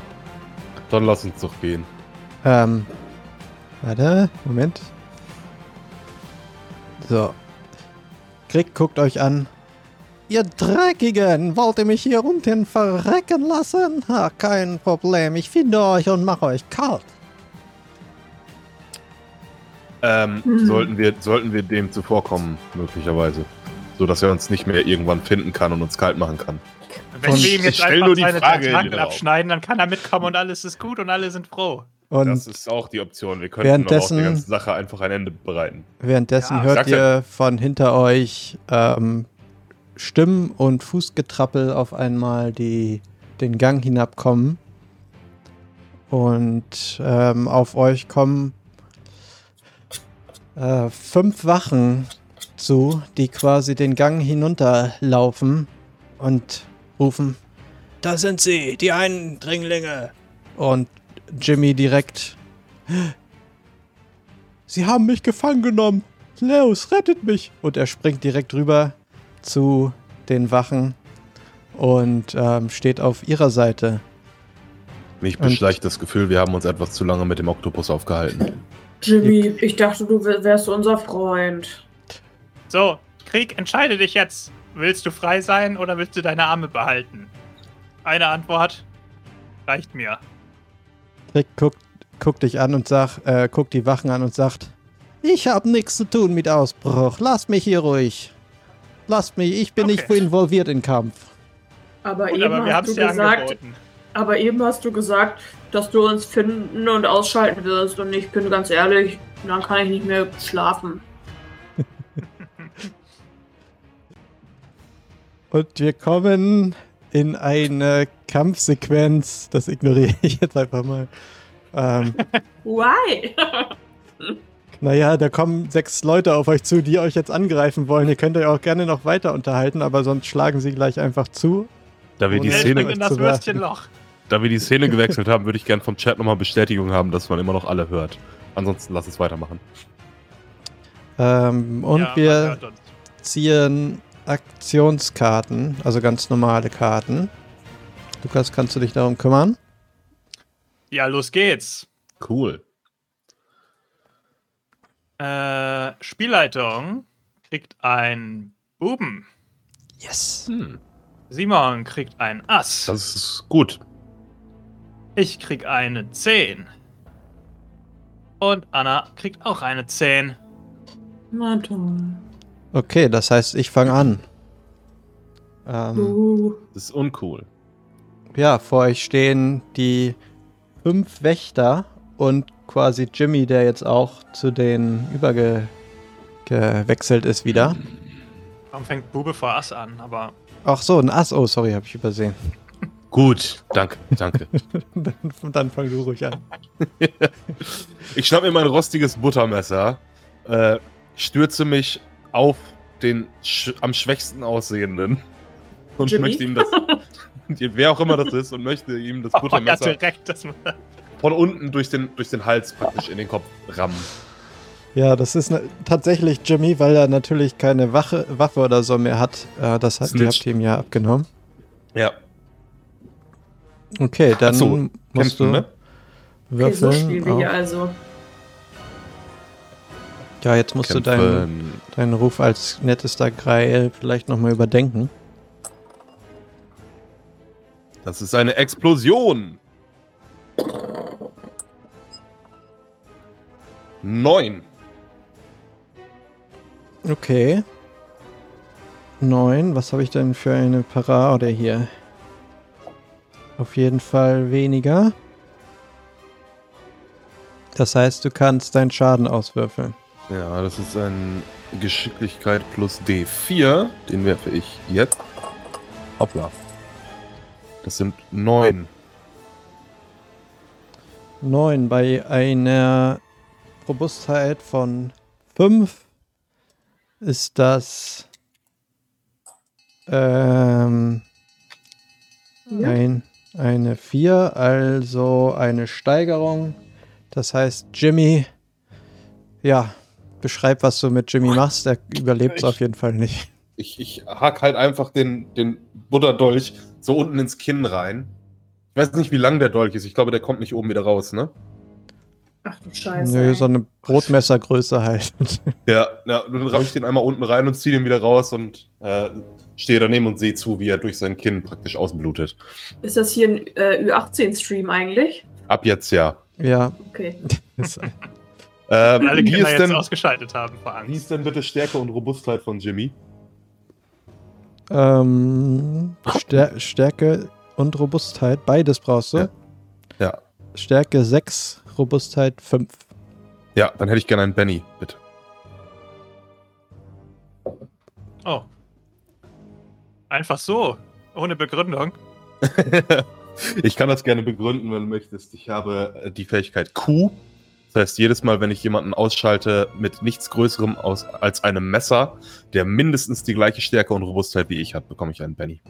Dann lass uns doch gehen. Ähm, warte, Moment. So. Krieg, guckt euch an. Ihr Dreckigen, wollt ihr mich hier unten verrecken lassen? Ha, kein Problem, ich finde euch und mache euch kalt. ähm, Hm. sollten, wir, sollten wir dem zuvorkommen, möglicherweise. So dass er uns nicht mehr irgendwann finden kann und uns kalt machen kann. Wenn Und wir ihm jetzt einfach nur die seine Frage abschneiden, dann kann er mitkommen und alles ist gut und alle sind froh. Und das ist auch die Option. Wir könnten aber auch währenddessen- der ganzen Sache einfach ein Ende bereiten. währenddessen Ja, hört ihr von hinter euch ähm, Stimmen und Fußgetrappel auf einmal, die den Gang hinabkommen. Und ähm, auf euch kommen äh, fünf Wachen zu, die quasi den Gang hinunterlaufen und rufen: Da sind sie, die Eindringlinge! Und Jimmy direkt: Sie haben mich gefangen genommen! Leos, rettet mich! Und er springt direkt rüber zu den Wachen und ähm, steht auf ihrer Seite. Mich Und- beschleicht das Gefühl, wir haben uns etwas zu lange mit dem Oktopus aufgehalten. Jimmy, ich dachte, du wär- wärst unser Freund. So, Krieg, entscheide dich jetzt. Willst du frei sein oder willst du deine Arme behalten? Eine Antwort reicht mir. Rick guckt, guckt dich an und sagt, äh, guckt die Wachen an und sagt, ich habe nichts zu tun mit Ausbruch. Lasst mich hier ruhig. Lasst mich, ich bin nicht Okay. involviert in Kampf. Aber Gut, eben aber hast du gesagt, angeboten. aber eben hast du gesagt, dass du uns finden und ausschalten wirst. Und ich bin ganz ehrlich, dann kann ich nicht mehr schlafen. Und wir kommen in eine Kampfsequenz. Das ignoriere ich jetzt einfach mal. Ähm, Why? naja, da kommen sechs Leute auf euch zu, die euch jetzt angreifen wollen. Ihr könnt euch auch gerne noch weiter unterhalten, aber sonst schlagen sie gleich einfach zu. Da wir, die Szene, in das. Würstchenloch. da wir die Szene gewechselt haben, würde ich gerne vom Chat nochmal Bestätigung haben, dass man immer noch alle hört. Ansonsten lass es weitermachen. Ähm, und Ja, wir ziehen Aktionskarten, also ganz normale Karten. Lukas, kannst du dich darum kümmern? Ja, los geht's. Cool. Äh, Spielleitung kriegt ein Buben. Yes. Hm, Simon kriegt ein Ass. das ist gut. Ich krieg eine 10. Und Anna kriegt auch eine 10. Na toll. Okay, das heißt, ich fange an. Ähm, Uh, Das ist uncool. ja, vor euch stehen die fünf Wächter und quasi Jimmy, der jetzt auch zu den übergewechselt ist wieder. Warum fängt Bube vor Ass an? Aber Ach so, ein Ass. Oh, sorry, habe ich übersehen. Gut, danke, danke. dann, dann fang du ruhig an. Ich schnapp mir mein rostiges Buttermesser, äh, stürze mich auf den sch am schwächsten aussehenden und Jimmy? möchte ihm das, wer auch immer das ist, und möchte ihm das oh, ja, Buttermesser direkt. Das, von unten durch den, durch den Hals praktisch in den Kopf rammen. Ja, das ist ne, tatsächlich Jimmy, weil er natürlich keine Wache, Waffe oder so mehr hat. Äh, das hat, habt ihr ihm ja abgenommen. Ja, Okay, dann so, musst du kämpfen, ne? okay, so würfeln. spielen wir hier also. Ja, jetzt musst du deinen, Kämpfen. deinen Ruf als nettester Greil vielleicht nochmal überdenken. Das ist eine Explosion. Neun. Okay. Neun. Was habe ich denn für eine Parade hier? Auf jeden Fall weniger. Das heißt, du kannst deinen Schaden auswürfeln. Ja, das ist ein Geschicklichkeit plus D4. Den werfe ich jetzt. Hoppla. Das sind neun. Neun bei einer Robustheit von fünf ist das ähm, Ja. ein, eine vier, also eine Steigerung. Das heißt, Jimmy, ja, beschreib, was du mit Jimmy machst. Er überlebt es auf jeden Fall nicht. Ich, ich hack halt einfach den, den Butterdolch so unten ins Kinn rein. Ich weiß nicht, wie lang der Dolch ist. Ich glaube, der kommt nicht oben wieder raus, ne? Ach du Scheiße. Nö, ey. so eine Brotmessergröße halt. Ja, ja dann ramm ich den einmal unten rein und ziehe den wieder raus und äh, stehe daneben und sehe zu, wie er durch sein Kinn praktisch ausblutet. Ist das hier ein äh, Ü18-Stream eigentlich? Ab jetzt ja. ja, Okay. Ähm, Alle wie, Kinder ist jetzt denn, ausgeschaltet haben vor wie Angst. ist denn bitte Stärke und Robustheit von Jimmy? Ähm, Stär Stärke und Robustheit, beides brauchst du. Ja. Ja. Stärke 6, Robustheit 5. Ja, dann hätte ich gerne einen Benny, bitte. Oh. Einfach so. Ohne Begründung. ich kann das gerne begründen, wenn du möchtest. Ich habe äh, die Fähigkeit Q. Das heißt, jedes Mal, wenn ich jemanden ausschalte mit nichts Größerem aus, als einem Messer, der mindestens die gleiche Stärke und Robustheit wie ich hat, bekomme ich einen Benny.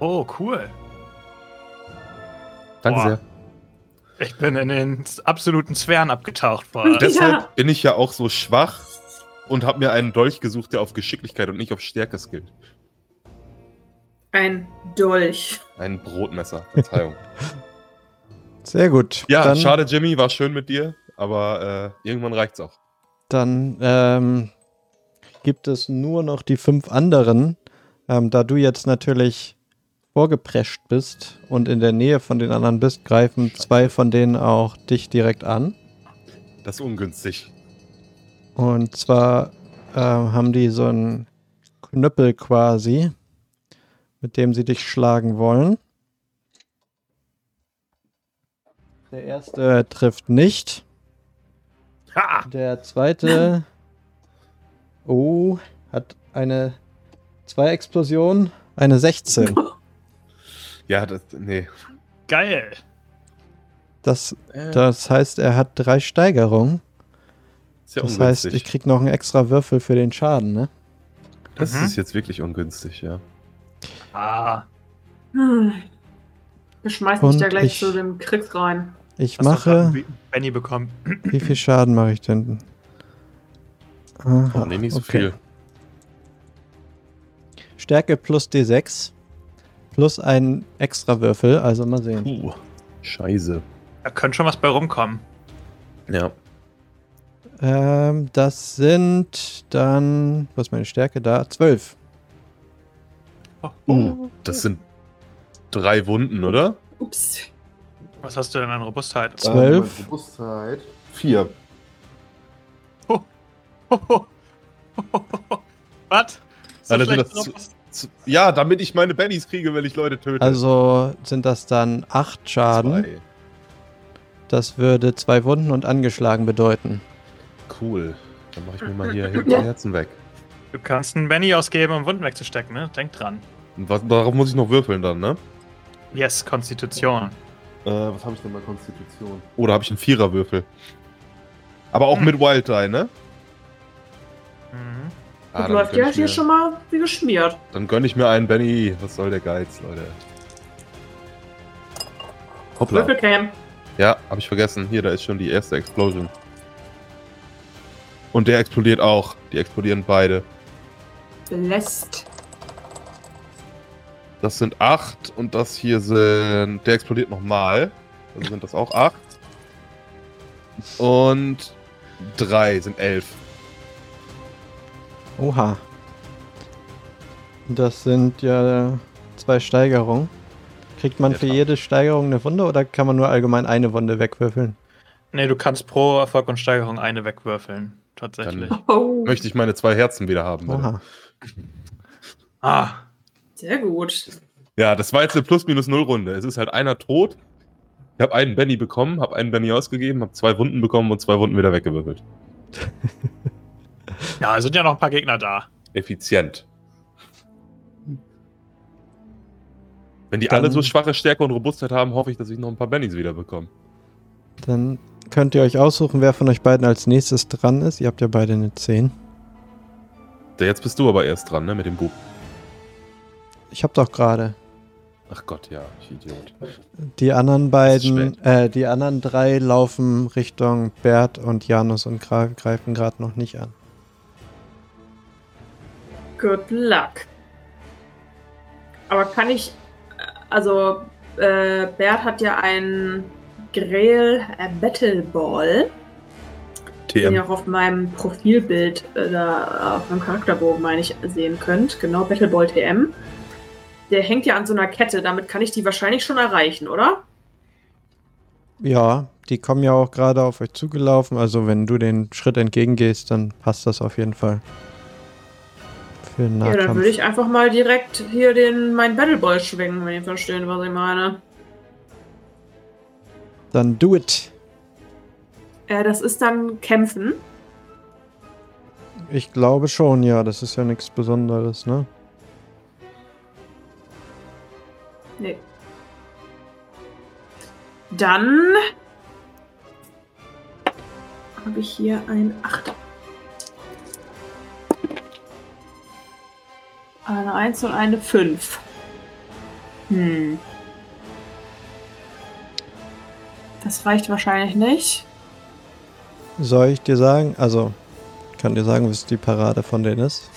Oh, cool. Danke Boah. sehr. Ich bin in den absoluten Sphären abgetaucht vorher. Deshalb Ja. bin ich ja auch so schwach und habe mir einen Dolch gesucht, der auf Geschicklichkeit und nicht auf Stärke skillt. Ein Dolch. Ein Brotmesser, Verzeihung. Sehr gut. ja, dann, schade, Jimmy, war schön mit dir, aber äh, irgendwann reicht's auch. Dann ähm, gibt es nur noch die fünf anderen. Ähm, da du jetzt natürlich vorgeprescht bist und in der Nähe von den anderen bist, greifen zwei von denen auch dich direkt an. Das ist ungünstig. Und zwar ähm, haben die so einen Knüppel quasi, mit dem sie dich schlagen wollen. Der erste trifft nicht. Ha! Der zweite, oh, hat eine zwei Explosionen, eine 16. Ja, das, nee. Geil. Das, das heißt, er hat drei Steigerungen. ist ja Das ungünstig. heißt, ich krieg noch einen extra Würfel für den Schaden, ne? das Mhm. ist jetzt wirklich ungünstig, ja. Ah, Hm. Wir schmeißen dich Und da gleich ich- zu dem Krieg rein. Ich hast mache. Benny bekommen. Wie viel Schaden mache ich denn? Aha, Oh, nee, nicht so okay. viel. Stärke plus D6 plus ein extra Würfel, also mal sehen. Puh, scheiße. Da könnte schon was bei rumkommen. Ja. Ähm, das sind dann, was ist meine Stärke da? 12. Oh, Uh, das sind drei Wunden, oder? Ups. Was hast du denn an Robustheit? Zwölf. Ähm, Robustheit. Vier. Was? So Alter, sind schlecht das Robust- Z- Ja, damit ich meine Bennys kriege, wenn ich Leute töte. Also sind das dann 8 Schaden. Zwei. Das würde zwei Wunden und angeschlagen bedeuten. Cool. Dann mache ich mir mal hier hinten die Herzen weg. Du kannst einen Benny ausgeben, um Wunden wegzustecken, ne? Denk dran. Was, darauf muss ich noch würfeln dann, ne? Yes, Konstitution. Äh, was habe ich denn bei Konstitution? Oh, da habe ich einen Viererwürfel. Aber auch Hm. mit Wild Die, ne? Mhm. Ah, dann läuft gönn ja ich hier mir- schon mal wie geschmiert. Dann gönne ich mir einen Benny. Was soll der Geiz, Leute? Hoppla. Würfelcam. Ja, habe ich vergessen. Hier, da ist schon die erste Explosion. Und der explodiert auch. Die explodieren beide. Lässt. Das sind acht und das hier sind. Der explodiert nochmal. Also sind das auch acht. Und drei sind elf. Oha. Das sind ja zwei Steigerungen. Kriegt man für jede Steigerung eine Wunde oder kann man nur allgemein eine Wunde wegwürfeln? Ne, du kannst pro Erfolg und Steigerung eine wegwürfeln. Tatsächlich. Dann- Oh, Möchte ich meine zwei Herzen wieder haben. bitte. Oha. Ah, sehr gut. Ja, das war jetzt eine Plus-Minus-Null-Runde. Es ist halt einer tot. Ich habe einen Benny bekommen, habe einen Benny ausgegeben, habe zwei Wunden bekommen und zwei Wunden wieder weggewürfelt. ja, es sind ja noch ein paar Gegner da. Effizient. Wenn die Dann- alle so schwache Stärke und Robustheit haben, hoffe ich, dass ich noch ein paar Bennys wieder bekomme. Dann könnt ihr euch aussuchen, wer von euch beiden als nächstes dran ist. Ihr habt ja beide eine 10. Der jetzt bist du aber erst dran, ne, mit dem Bub. Ich hab doch gerade. Ach Gott, ja, ich Idiot. Die anderen beiden, äh, die anderen drei laufen Richtung Bert und Janus und greifen gerade noch nicht an. Good luck. Aber kann ich. Also, äh, Bert hat ja einen Grail äh, Battle Ball, den ihr TM. auch auf meinem Profilbild äh, da auf meinem Charakterbogen, meine ich, sehen könnt. Genau, Battle Ball TM. Der hängt ja an so einer Kette, damit kann ich die wahrscheinlich schon erreichen, oder? Ja, die kommen ja auch gerade auf euch zugelaufen. Also wenn du den Schritt entgegengehst, dann passt das auf jeden Fall. Für den Ja, dann Nahkampf. würde ich einfach mal direkt hier den meinen Battleball schwingen, wenn ihr versteht, was ich meine. Dann do it. Äh, das ist dann Kämpfen. Ich glaube schon, ja. Das ist ja nichts Besonderes, ne? Nee. Dann habe ich hier ein Achter. Eine 1 und eine 5. Hm. Das reicht wahrscheinlich nicht. Soll ich dir sagen? Also, ich kann dir sagen, was die Parade von denen ist.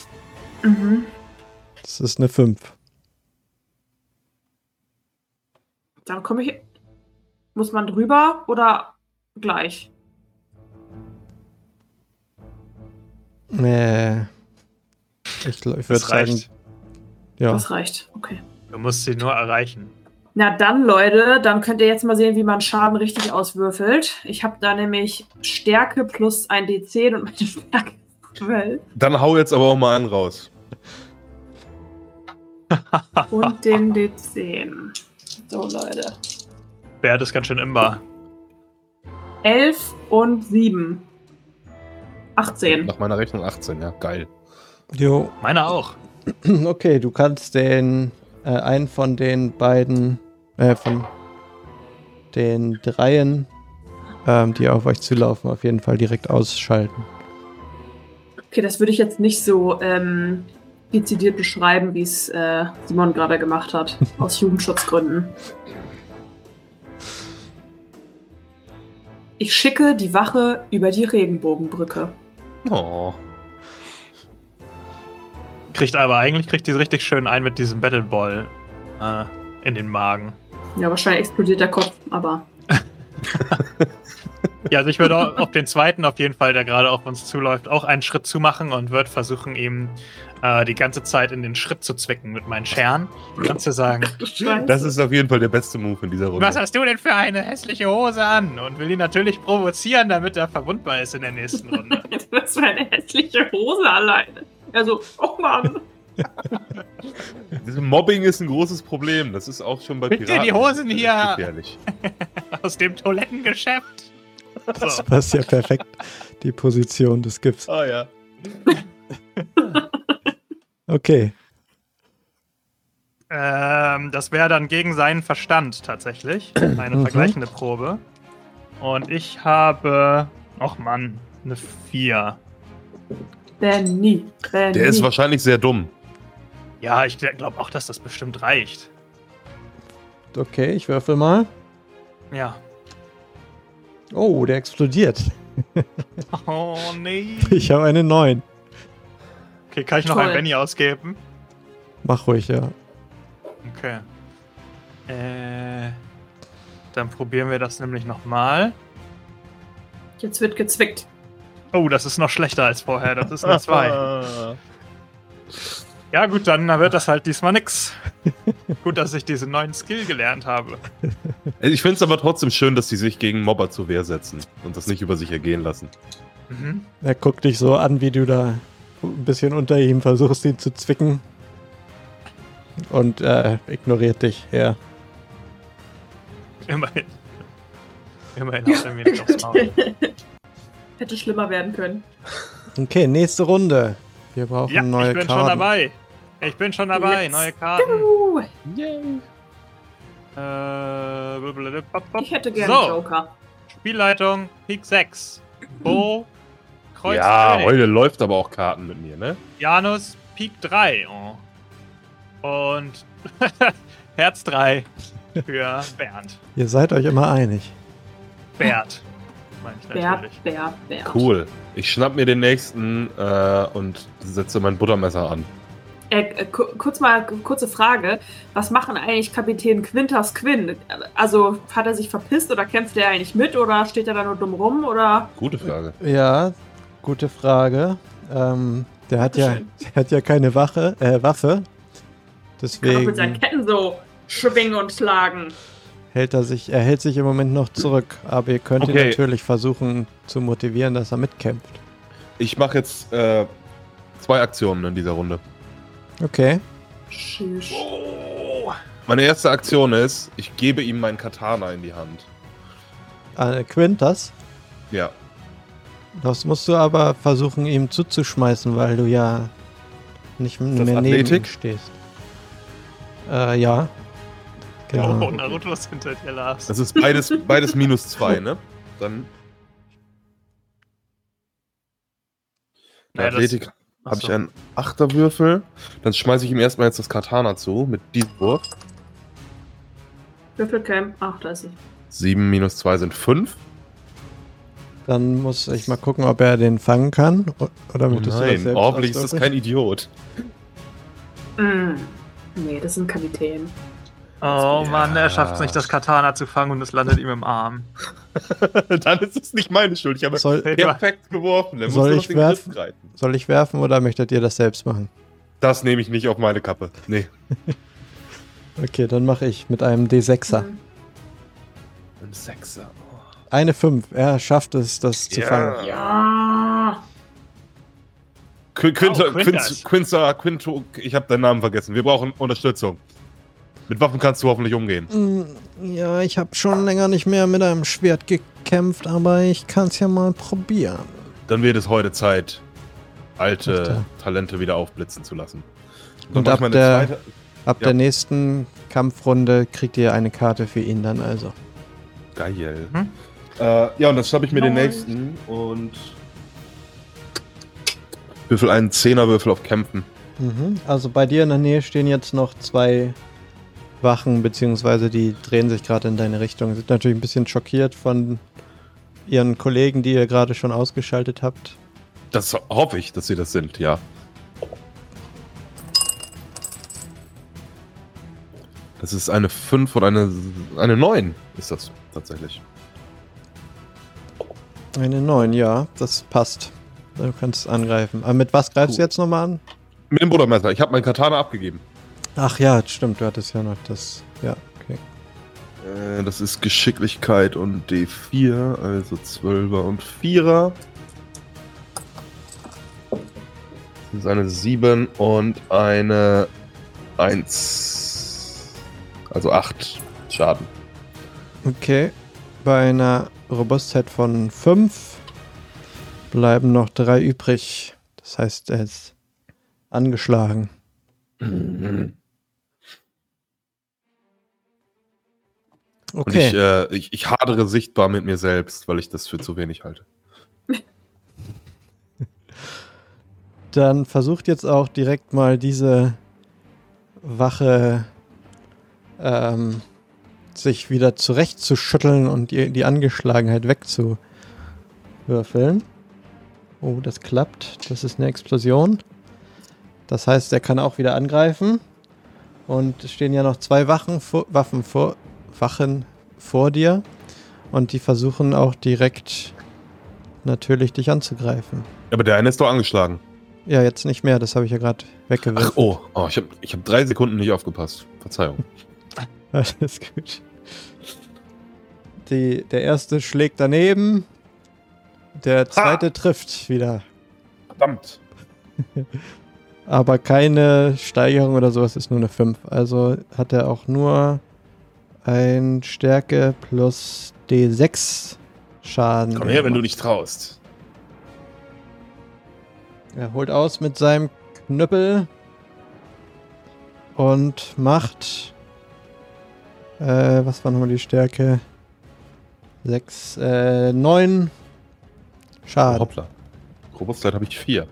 Mhm. Das ist eine 5. Dann komme ich. Muss man drüber oder gleich? Nee. Ich, ich würde Das sagen, reicht. ja. Das reicht. Okay. Du musst sie nur erreichen. Na dann, Leute, dann könnt ihr jetzt mal sehen, wie man Schaden richtig auswürfelt. Ich habe da nämlich Stärke plus ein D10 und meine Stärke ist 12. Dann hau jetzt aber auch mal einen raus. Und den D10. So, Leute. Bert ist ganz schön imbar. 11 und 7. 18. Nach meiner Rechnung 18, ja, geil. Jo. Meine auch. Okay, du kannst den äh, einen von den beiden, äh, von den dreien, ähm, die auf euch zulaufen, auf jeden Fall direkt ausschalten. Okay, das würde ich jetzt nicht so ähm, dezidiert beschreiben, wie es äh, Simon gerade gemacht hat. aus Jugendschutzgründen. Ich schicke die Wache über die Regenbogenbrücke. Oh. Kriegt aber eigentlich kriegt die richtig schön ein mit diesem Battleball äh, in den Magen. Ja, wahrscheinlich explodiert der Kopf, aber. Ja, also ich würde auf den zweiten auf jeden Fall, der gerade auf uns zuläuft, auch einen Schritt zu machen und würde versuchen, ihm äh, die ganze Zeit in den Schritt zu zwicken mit meinen Scheren. Kannst du sagen, Scheiße. Das ist auf jeden Fall der beste Move in dieser Runde. was hast du denn für eine hässliche Hose an? Und will ihn natürlich provozieren, damit er verwundbar ist in der nächsten Runde. Was für eine hässliche Hose alleine. Also, oh Mann. Mobbing ist ein großes Problem. Das ist auch schon bei Bitte Piraten die Hosen hier. gefährlich. Aus dem Toilettengeschäft. Das ist ja perfekt die Position des Gifts. Ah ja. Okay. Ähm, das wäre dann gegen seinen Verstand tatsächlich. Eine Mhm. vergleichende Probe. Und ich habe. Och Mann, eine 4. Benny. Benny. Der ist wahrscheinlich sehr dumm. Ja, ich glaube auch, dass das bestimmt reicht. Okay, ich würfel mal. Ja. Oh, der explodiert. Oh nee. Ich habe eine 9. Okay, kann ich noch Toll. ein Benny ausgeben? Mach ruhig, ja. Okay. Äh. Dann probieren wir das nämlich nochmal. Jetzt wird gezwickt. Oh, das ist noch schlechter als vorher. Das ist eine 2. Ja, gut, dann wird das halt diesmal nix. gut, dass ich diesen neuen Skill gelernt habe. Ich finde es aber trotzdem schön, dass sie sich gegen Mobber zur Wehr setzen und das nicht über sich ergehen lassen. Mhm. Er guckt dich so an, wie du da ein bisschen unter ihm versuchst, ihn zu zwicken. Und äh, ignoriert dich, ja. Immerhin. Immerhin hat er mir nicht aufs Maul. Hätte schlimmer werden können. Okay, nächste Runde. Wir brauchen Ja, neue ich bin Karten. schon dabei. Ich bin schon dabei. Let's Neue Karten. Uh, Äh, blablabla. ich hätte gerne So. Joker. Spielleitung, Pik 6. Bo, Kreuz ja, König. heute läuft aber auch Karten mit mir, ne? Janus, Pik 3. Oh. Und Herz 3 für Bernd. Ihr seid euch immer einig. Natürlich. Bert, Bert, Bert. Cool. Ich schnapp mir den nächsten äh, und setze mein Buttermesser an. Äh, äh, ku- kurz mal, kurze Frage. Was machen eigentlich Kapitän Quintas Quinn? Also, hat er sich verpisst oder kämpft er eigentlich mit oder steht er da nur dumm rum oder? Gute Frage. Ja, gute Frage. Ähm, der hat ja, der hat ja keine Wache, äh, Waffe. Kann auch mit seinen Deswegen. Ketten so schwingen und schlagen. hält er sich, er hält sich im Moment noch zurück, aber ihr könnt ihn Okay. natürlich versuchen zu motivieren, dass er mitkämpft. Ich mache jetzt äh, zwei Aktionen in dieser Runde. Okay. Tschüss. Meine erste Aktion ist, ich gebe ihm mein Katana in die Hand. Äh, Quintas, Ja. das musst du aber versuchen, ihm zuzuschmeißen, weil du ja nicht das mehr neben Athletik? ihm stehst. Äh, ja. Oh, Genau. Naruto ist hinter dir, Lars. Das ist beides, beides minus zwei, ne? Dann. Ja, das- Athletik habe ich einen Achterwürfel. Dann schmeiße ich ihm erstmal jetzt das Katana zu mit diesem Wurf. Würfelcam. Ach, da ist sie. 7 minus 2 sind 5. Dann muss ich mal gucken, ob er den fangen kann. Oder du das Nein, selbst hoffentlich ist das kein Idiot. Mm. Nee, das sind Kapitän. Oh Mann, er schafft es nicht, das Katana zu fangen und es landet ihm im Arm. Dann ist es nicht meine Schuld. Ich habe Soll, perfekt geworfen. Der muss Soll ich den Griff werfen? soll ich werfen oder möchtet ihr das selbst machen? Das nehme ich nicht auf meine Kappe. Nee. Okay, dann mache ich mit einem D6er. Mhm. Ein Sechser. Eine 5. Er schafft es, das zu Ja. fangen. Ja. Qu- Quinto, Oh, Quintas. Quinz, Quinza, Quinto, ich habe deinen Namen vergessen. Wir brauchen Unterstützung. Mit Waffen kannst du hoffentlich umgehen. Mm, Ja, ich habe schon länger nicht mehr mit einem Schwert gekämpft, aber ich kann es ja mal probieren. Dann wird es heute Zeit, alte Alter. Talente wieder aufblitzen zu lassen. Dann Und ich ab meine der- zweite- Ab Ja. der nächsten Kampfrunde kriegt ihr eine Karte für ihn dann also. Geil. Mhm. Äh, ja, und dann schnappe ich mir den nächsten und würfel einen Zehnerwürfel auf Kämpfen. Mhm. Also bei dir in der Nähe stehen jetzt noch zwei Wachen, beziehungsweise die drehen sich gerade in deine Richtung. Sind natürlich ein bisschen schockiert von ihren Kollegen, die ihr gerade schon ausgeschaltet habt. Das hoffe ich, dass sie das sind, ja. Das ist eine 5 und eine, eine 9 ist das tatsächlich. Eine 9, ja, das passt. Du kannst angreifen. Aber mit was greifst du Cool. jetzt nochmal an? Mit dem Brudermesser. Ich habe mein Katana abgegeben. Ach ja, stimmt, du hattest ja noch das. Ja, okay. Äh, das ist Geschicklichkeit und D4, also 12er und 4er. Das ist eine 7 und eine 1. Also 8 Schaden. Okay. Bei einer Robustheit von 5 bleiben noch drei übrig. Das heißt, er ist angeschlagen. Und Okay. ich, äh, ich, ich hadere sichtbar mit mir selbst, weil ich das für zu wenig halte. Dann versucht jetzt auch direkt mal diese Wache ähm, sich wieder zurechtzuschütteln und die, die Angeschlagenheit wegzuwürfeln. Oh, das klappt. Das ist eine Explosion. Das heißt, er kann auch wieder angreifen. Und es stehen ja noch zwei Wachen vor, Waffen vor, Wachen vor dir. Und die versuchen auch direkt natürlich dich anzugreifen. Aber der eine ist doch angeschlagen. Ja, jetzt nicht mehr, das habe ich ja gerade Ach, weggewürfelt. oh, oh ich habe ich hab drei Sekunden nicht aufgepasst. Verzeihung. Alles gut. Die, der erste schlägt daneben. Der zweite trifft wieder. Verdammt. Aber keine Steigerung oder sowas, ist nur eine 5. Also hat er auch nur ein Stärke plus D6 Schaden. Komm her, wenn du dich traust. Er holt aus mit seinem Knüppel und macht. Äh, was war nochmal die Stärke? 6, äh, 9 Oh, Schaden. hoppla. Robustheit habe ich vier.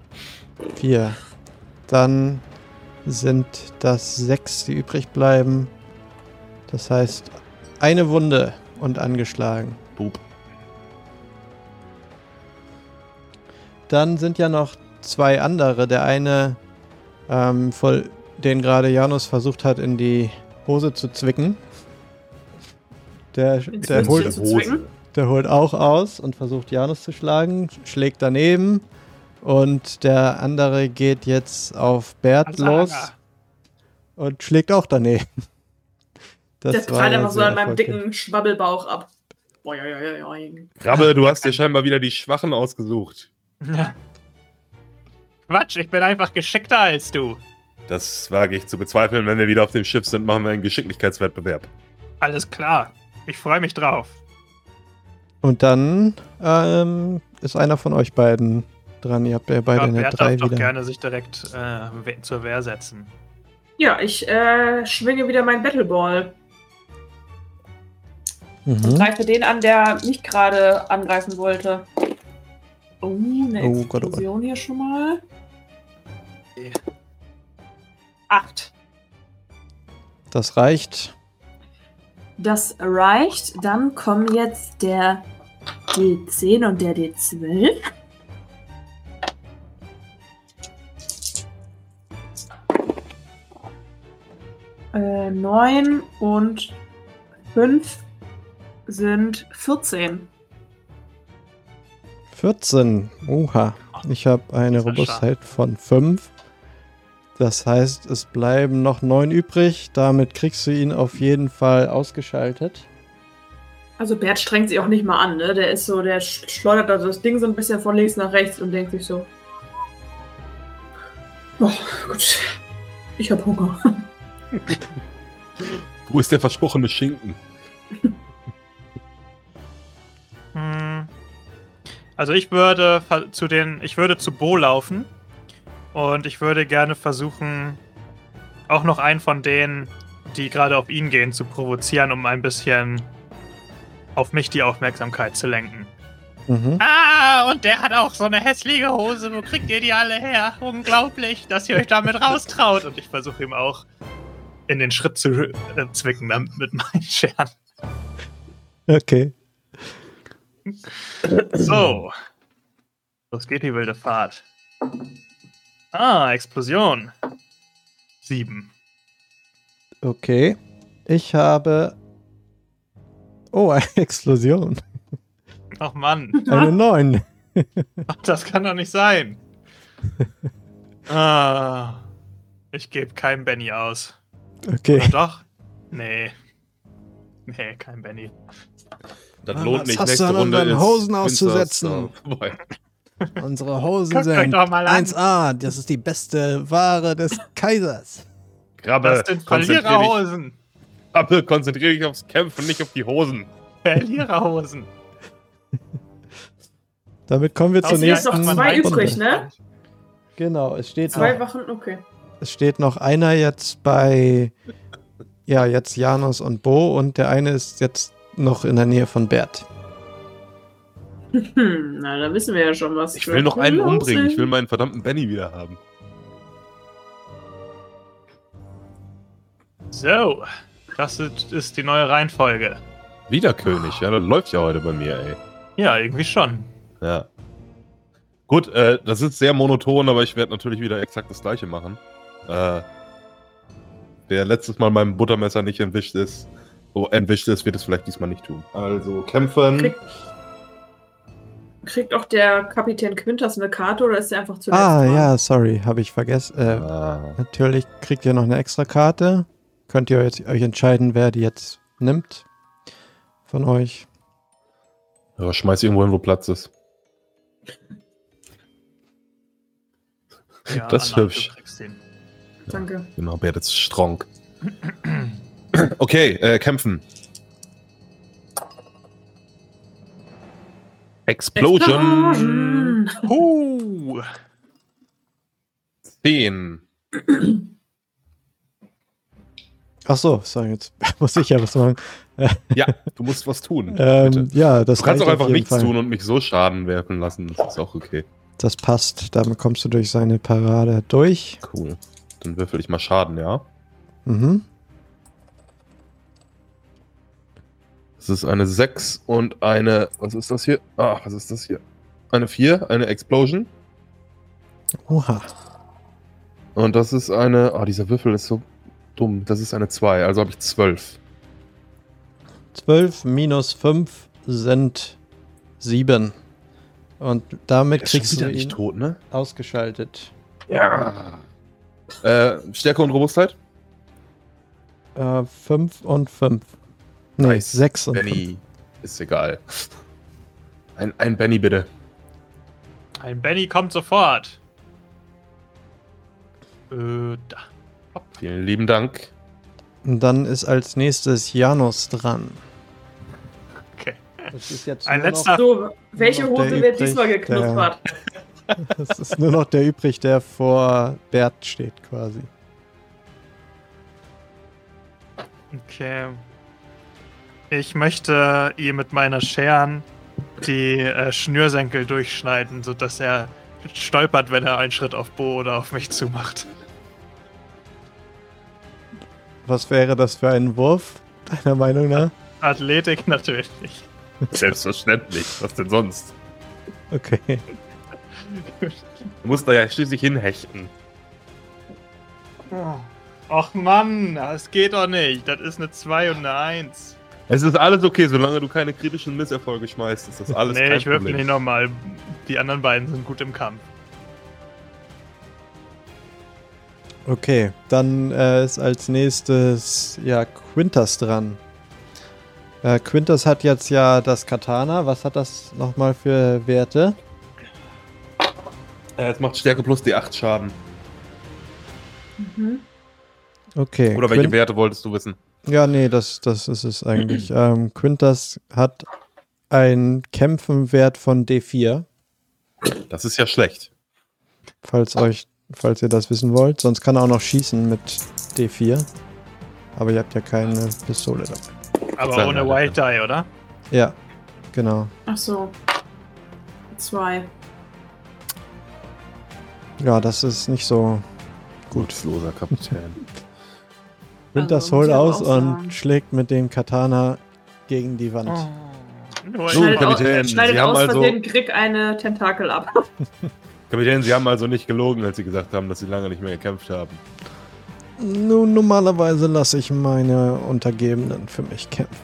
4. Dann sind das 6, die übrig bleiben. Das heißt, eine Wunde und angeschlagen. Boop. Dann sind ja noch zwei andere. Der eine, ähm, voll, den gerade Janus versucht hat, in die Hose zu zwicken. Der, der, holt, zu zwicken? der holt auch aus und versucht Janus zu schlagen, schlägt daneben. Und der andere geht jetzt auf Bert Ansage. los und schlägt auch daneben. Das Der war prallt ja einfach so an meinem dicken Schwabbelbauch ab. Krabbe, du hast dir scheinbar wieder die Schwachen ausgesucht. Quatsch, ich bin einfach geschickter als du. Das wage ich zu bezweifeln. Wenn wir wieder auf dem Schiff sind, machen wir einen Geschicklichkeitswettbewerb. Alles klar. Ich freue mich drauf. Und dann ähm, ist einer von euch beiden dran. Ihr habt ja beide Ja, eine Bert 3 darf doch wieder. gerne sich direkt äh, zur Wehr setzen. Ja, ich äh, schwinge wieder meinen Battleball. Und Mhm. greife den an, der mich gerade angreifen wollte. Oh, eine Oh Gott, oh Gott. Explosion hier schon mal. Okay. Acht. Das reicht. Das reicht. Dann kommen jetzt der D10 und der D12. Äh, 9 und 5 sind 14. 14. Oha. Ich habe eine Robustheit von 5. Das heißt, es bleiben noch 9 übrig. Damit kriegst du ihn auf jeden Fall ausgeschaltet. Also Bert strengt sich auch nicht mal an, ne? Der ist so, der sch- schleudert also das Ding so ein bisschen von links nach rechts und denkt sich so. Oh, gut. Ich hab Hunger. Wo ist der versprochene Schinken? Hm. Also ich würde zu den, ich würde zu Bo laufen und ich würde gerne versuchen, auch noch einen von denen, die gerade auf ihn gehen, zu provozieren, um ein bisschen auf mich die Aufmerksamkeit zu lenken. Mhm. Ah, und der hat auch so eine hässliche Hose. Wo kriegt ihr die alle her? Unglaublich, dass ihr euch damit raustraut. Und ich versuche ihm auch in den Schritt zu äh, zwicken mit meinen Scheren. Okay. So. Los geht die wilde Fahrt. Ah, Explosion. Sieben. Okay. Ich habe. Oh, eine Explosion. Ach Mann, Eine 9. das kann doch nicht sein. Ah, ich gebe keinem Benny aus. Okay. Oder doch? Nee. Nee, kein Benny. Das Ah, lohnt nicht. Nächste Runde unseren ist Hosen auszusetzen? Unsere Hosen sind doch mal an. 1A. Das ist die beste Ware des Kaisers. Krabbe, Das sind konzentrier dich, Verliererhosen. Krabbe, konzentriere dich aufs Kämpfen, nicht auf die Hosen. Verliererhosen. Damit kommen wir zur Außerdem ist nächsten noch zwei Runde. übrig, ne? Genau, es steht, Zwei noch, Wachen, okay. es steht noch einer jetzt bei, ja, jetzt Janos und Bo und der eine ist jetzt noch in der Nähe von Bert. Hm, na, da wissen wir ja schon was. Ich will noch einen umbringen. Ich will meinen verdammten Benny wieder haben. So, das ist, die neue Reihenfolge. Wieder König, ja, das läuft ja heute bei mir, ey. Ja, irgendwie schon. Ja. Gut, äh, das ist sehr monoton, aber ich werde natürlich wieder exakt das gleiche machen. Äh, der letztes Mal meinem Buttermesser nicht entwischt ist, oh, entwischt ist, wird es vielleicht diesmal nicht tun. Also kämpfen. Krieg- Kriegt auch der Kapitän Quintas eine Karte oder ist er einfach zuletzt Ah, dran? ja, sorry, habe ich vergessen. Äh, Ah, Natürlich kriegt ihr noch eine extra Karte. Könnt ihr jetzt, euch entscheiden, wer die jetzt nimmt. Von euch. ja, schmeiß irgendwo hin, wo Platz ist. Ja, Das ist hübsch. Danke. Genau, Bert ist strong. Okay, äh, kämpfen. Explosion. Explosion! Huh. 10. Ach so, sorry, jetzt muss ich ja was machen. Ja, du musst was tun. Ähm, ja, das Du kannst auch einfach nichts Fall. tun und mich so Schaden werfen lassen. Das ist auch okay. Das passt. Damit kommst du durch seine Parade durch. Cool. Dann würfel ich mal Schaden, ja? Mhm. Das ist eine 6 und eine. Was ist das hier? Ah, was ist das hier? Eine 4, eine Explosion. Oha. Und das ist eine. Ah, dieser Würfel ist so dumm. Das ist eine 2, also habe ich 12. 12 minus 5 sind 7. Und damit kriegst du ihn tot, ne? ausgeschaltet. Ja. Äh, Stärke und Robustheit? Äh, 5 und 5. Nee, Nice. 6 und 5. Benny. Ist egal. Ein, ein Benny bitte. Ein Benny kommt sofort. Äh, da. Vielen lieben Dank. Und dann ist als nächstes Janus dran. Okay. Das ist jetzt Ein letzter- So, welche Hose wird diesmal geknuspert? Das ist nur noch der übrig, der vor Bert steht quasi. Okay. Ich möchte ihm mit meiner Scheren die äh, Schnürsenkel durchschneiden, sodass er stolpert, wenn er einen Schritt auf Bo oder auf mich zumacht. Was wäre das für ein Wurf, deiner Meinung nach? Athletik natürlich. Selbstverständlich. Was denn sonst? Okay. Du musst da ja schließlich hinhechten. Och Mann, das geht doch nicht. Das ist eine 2 und eine 1. Es ist alles okay, solange du keine kritischen Misserfolge schmeißt, ist das alles nee, kein ich würfel Problem. nicht nochmal. Die anderen beiden sind gut im Kampf. Okay, dann äh, ist als nächstes ja Quintas dran. Äh, Quintas hat jetzt ja das Katana. Was hat das nochmal für Werte? Äh, es macht Stärke plus die 8 Schaden. Mhm. Okay. Oder welche Quin- Werte wolltest du wissen? Ja, nee, das, das ist es eigentlich. ähm, Quintas hat einen Kämpfenwert von D4, Das ist ja schlecht. falls euch, falls ihr das wissen wollt. Sonst kann er auch noch schießen mit D4. Aber ihr habt ja keine Pistole dabei. Aber ohne Wild Die, oder? Ja, genau. Ach so. Zwei. Ja, das ist nicht so gut. Gutsloser Kapitän. Quintas Also, ich aber aus und schlägt mit dem Katana gegen die Wand. Nur So, Schneidet, Kapitän, aus, schneidet Sie haben aus also- Grick eine Tentakel ab. Kapitän, Sie haben also nicht gelogen, als Sie gesagt haben, dass Sie lange nicht mehr gekämpft haben. Nun, normalerweise lasse ich meine Untergebenen für mich kämpfen.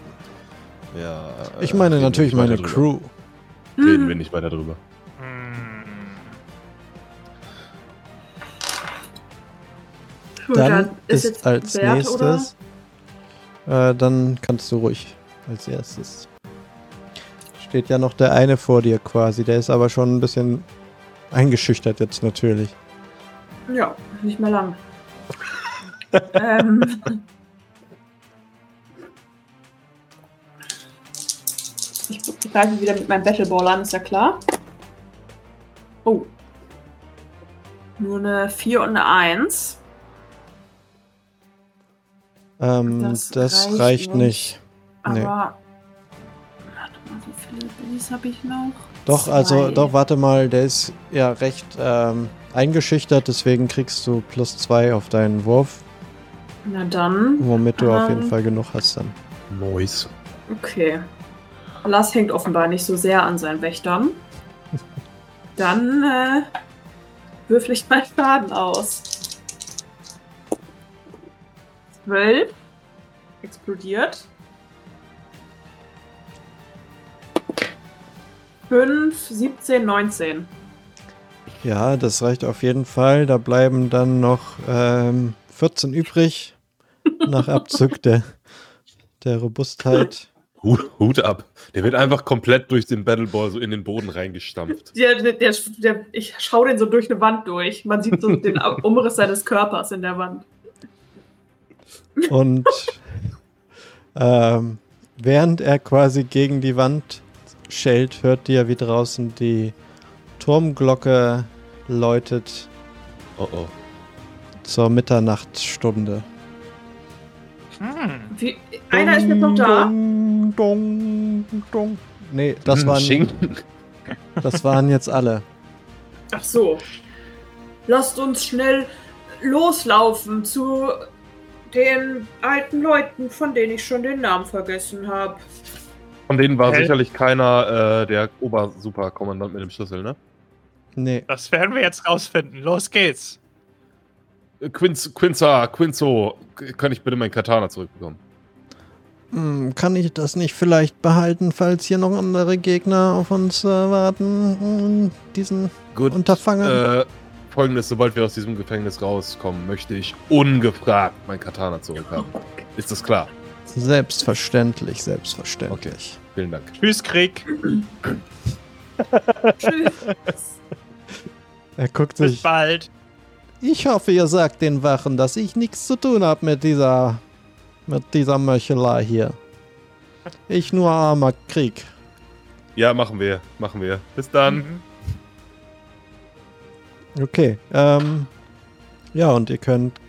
Ja. Ich meine natürlich meine drüber. Crew. Reden wir nicht weiter drüber. Gut, Dann ist, jetzt als Bert, nächstes. Äh, dann kannst du ruhig als erstes. Steht ja noch der eine vor dir quasi. Der ist aber schon ein bisschen eingeschüchtert jetzt natürlich. Ja, nicht mehr lang. ähm. Ich greife wieder mit meinem Battleball an, ist ja klar. Oh. Nur eine 4 und eine 1. Ähm, Das das, reicht reicht, nicht. nicht. Aber. Nee. Warte mal, wie viele Billies habe ich noch? Doch, also, Zwei. doch, warte mal, der ist ja recht ähm, eingeschüchtert, deswegen kriegst du plus zwei auf deinen Wurf, Na dann. womit du auf jeden Ähm. Fall genug hast dann. Noise. Okay. Lars hängt offenbar nicht so sehr an seinen Wächtern. Dann äh, würfel ich mal Schaden aus. 12. Explodiert. 5, 17, 19. Ja, das reicht auf jeden Fall. Da bleiben dann noch ähm, 14 übrig, nach Abzug der, der Robustheit. Hut, Hut ab. Der wird einfach komplett durch den Battleball so in den Boden reingestampft. Der, der, der, der, ich schaue den so durch eine Wand durch. Man sieht so den Umriss seines Körpers in der Wand. Und ähm, während er quasi gegen die Wand schellt, hört ihr, wie draußen die Turmglocke läutet Oh oh. zur Mitternachtsstunde. Hm. Wie, einer ist jetzt noch da. Dong, dong, dong. Nee, das, Hm, waren, Schinken. das waren jetzt alle. Ach so. Lasst uns schnell loslaufen zu den alten Leuten, von denen ich schon den Namen vergessen habe. Von denen war Hä? sicherlich keiner äh, der Obersuperkommandant mit dem Schlüssel, ne? Nee, Das werden wir jetzt rausfinden. Los geht's. Äh, Quinz, Quinza, Quinzo, kann ich bitte meinen Katana zurückbekommen? Hm, kann ich das nicht vielleicht behalten, falls hier noch andere Gegner auf uns äh, warten? Diesen Gut. Unterfangen? Äh, Folgendes, sobald wir aus diesem Gefängnis rauskommen, möchte ich ungefragt mein Katana zurückhaben. Ist das klar? Selbstverständlich, selbstverständlich. Vielen Dank. Tschüss, Krieg. Tschüss. Er guckt Bis sich. bald. Ich hoffe, ihr sagt den Wachen, dass ich nichts zu tun habe mit dieser. mit dieser Meuchelei hier. Ich nur armer Krieg. Ja, machen wir. Machen wir. Bis dann. Mhm. Okay, ähm. Ja, und ihr könnt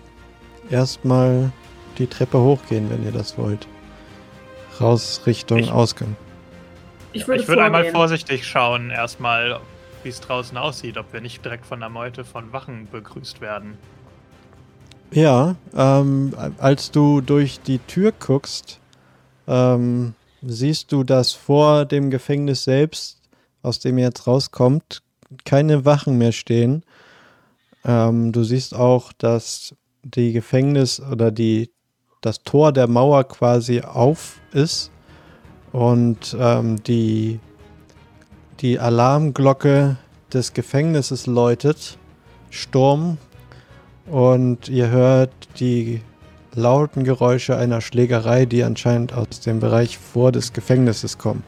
erstmal die Treppe hochgehen, wenn ihr das wollt. Raus Richtung Ich- Ausgang. Ich würde, Ich würde einmal vorsichtig schauen, erstmal, wie es draußen aussieht, ob wir nicht direkt von der Meute von Wachen begrüßt werden. Ja, ähm, als du durch die Tür guckst, ähm, siehst du, dass vor dem Gefängnis selbst, aus dem ihr jetzt rauskommt, keine Wachen mehr stehen. Ähm, du siehst auch, dass die Gefängnis oder die, das Tor der Mauer quasi auf ist und ähm, die, die Alarmglocke des Gefängnisses läutet. Sturm und ihr hört die lauten Geräusche einer Schlägerei, die anscheinend aus dem Bereich vor des Gefängnisses kommen.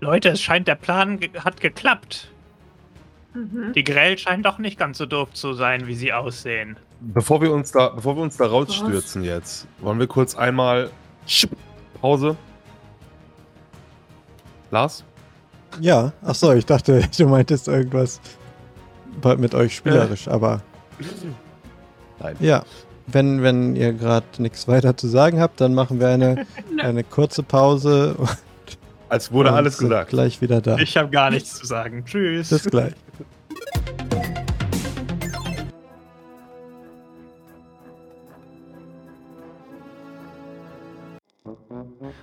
Leute, es scheint, der Plan hat geklappt. Mhm. Die Grell scheinen doch nicht ganz so doof zu sein, wie sie aussehen. Bevor wir uns da, bevor wir uns da rausstürzen jetzt, wollen wir kurz einmal Pause. Lars? Ja, ach so, ich dachte, du meintest irgendwas mit euch spielerisch, aber Nein. ja, wenn, wenn ihr gerade nichts weiter zu sagen habt, dann machen wir eine, eine kurze Pause und Als wurde alles sind gesagt. gleich wieder da. Ich habe gar nichts zu sagen. Tschüss. Bis gleich.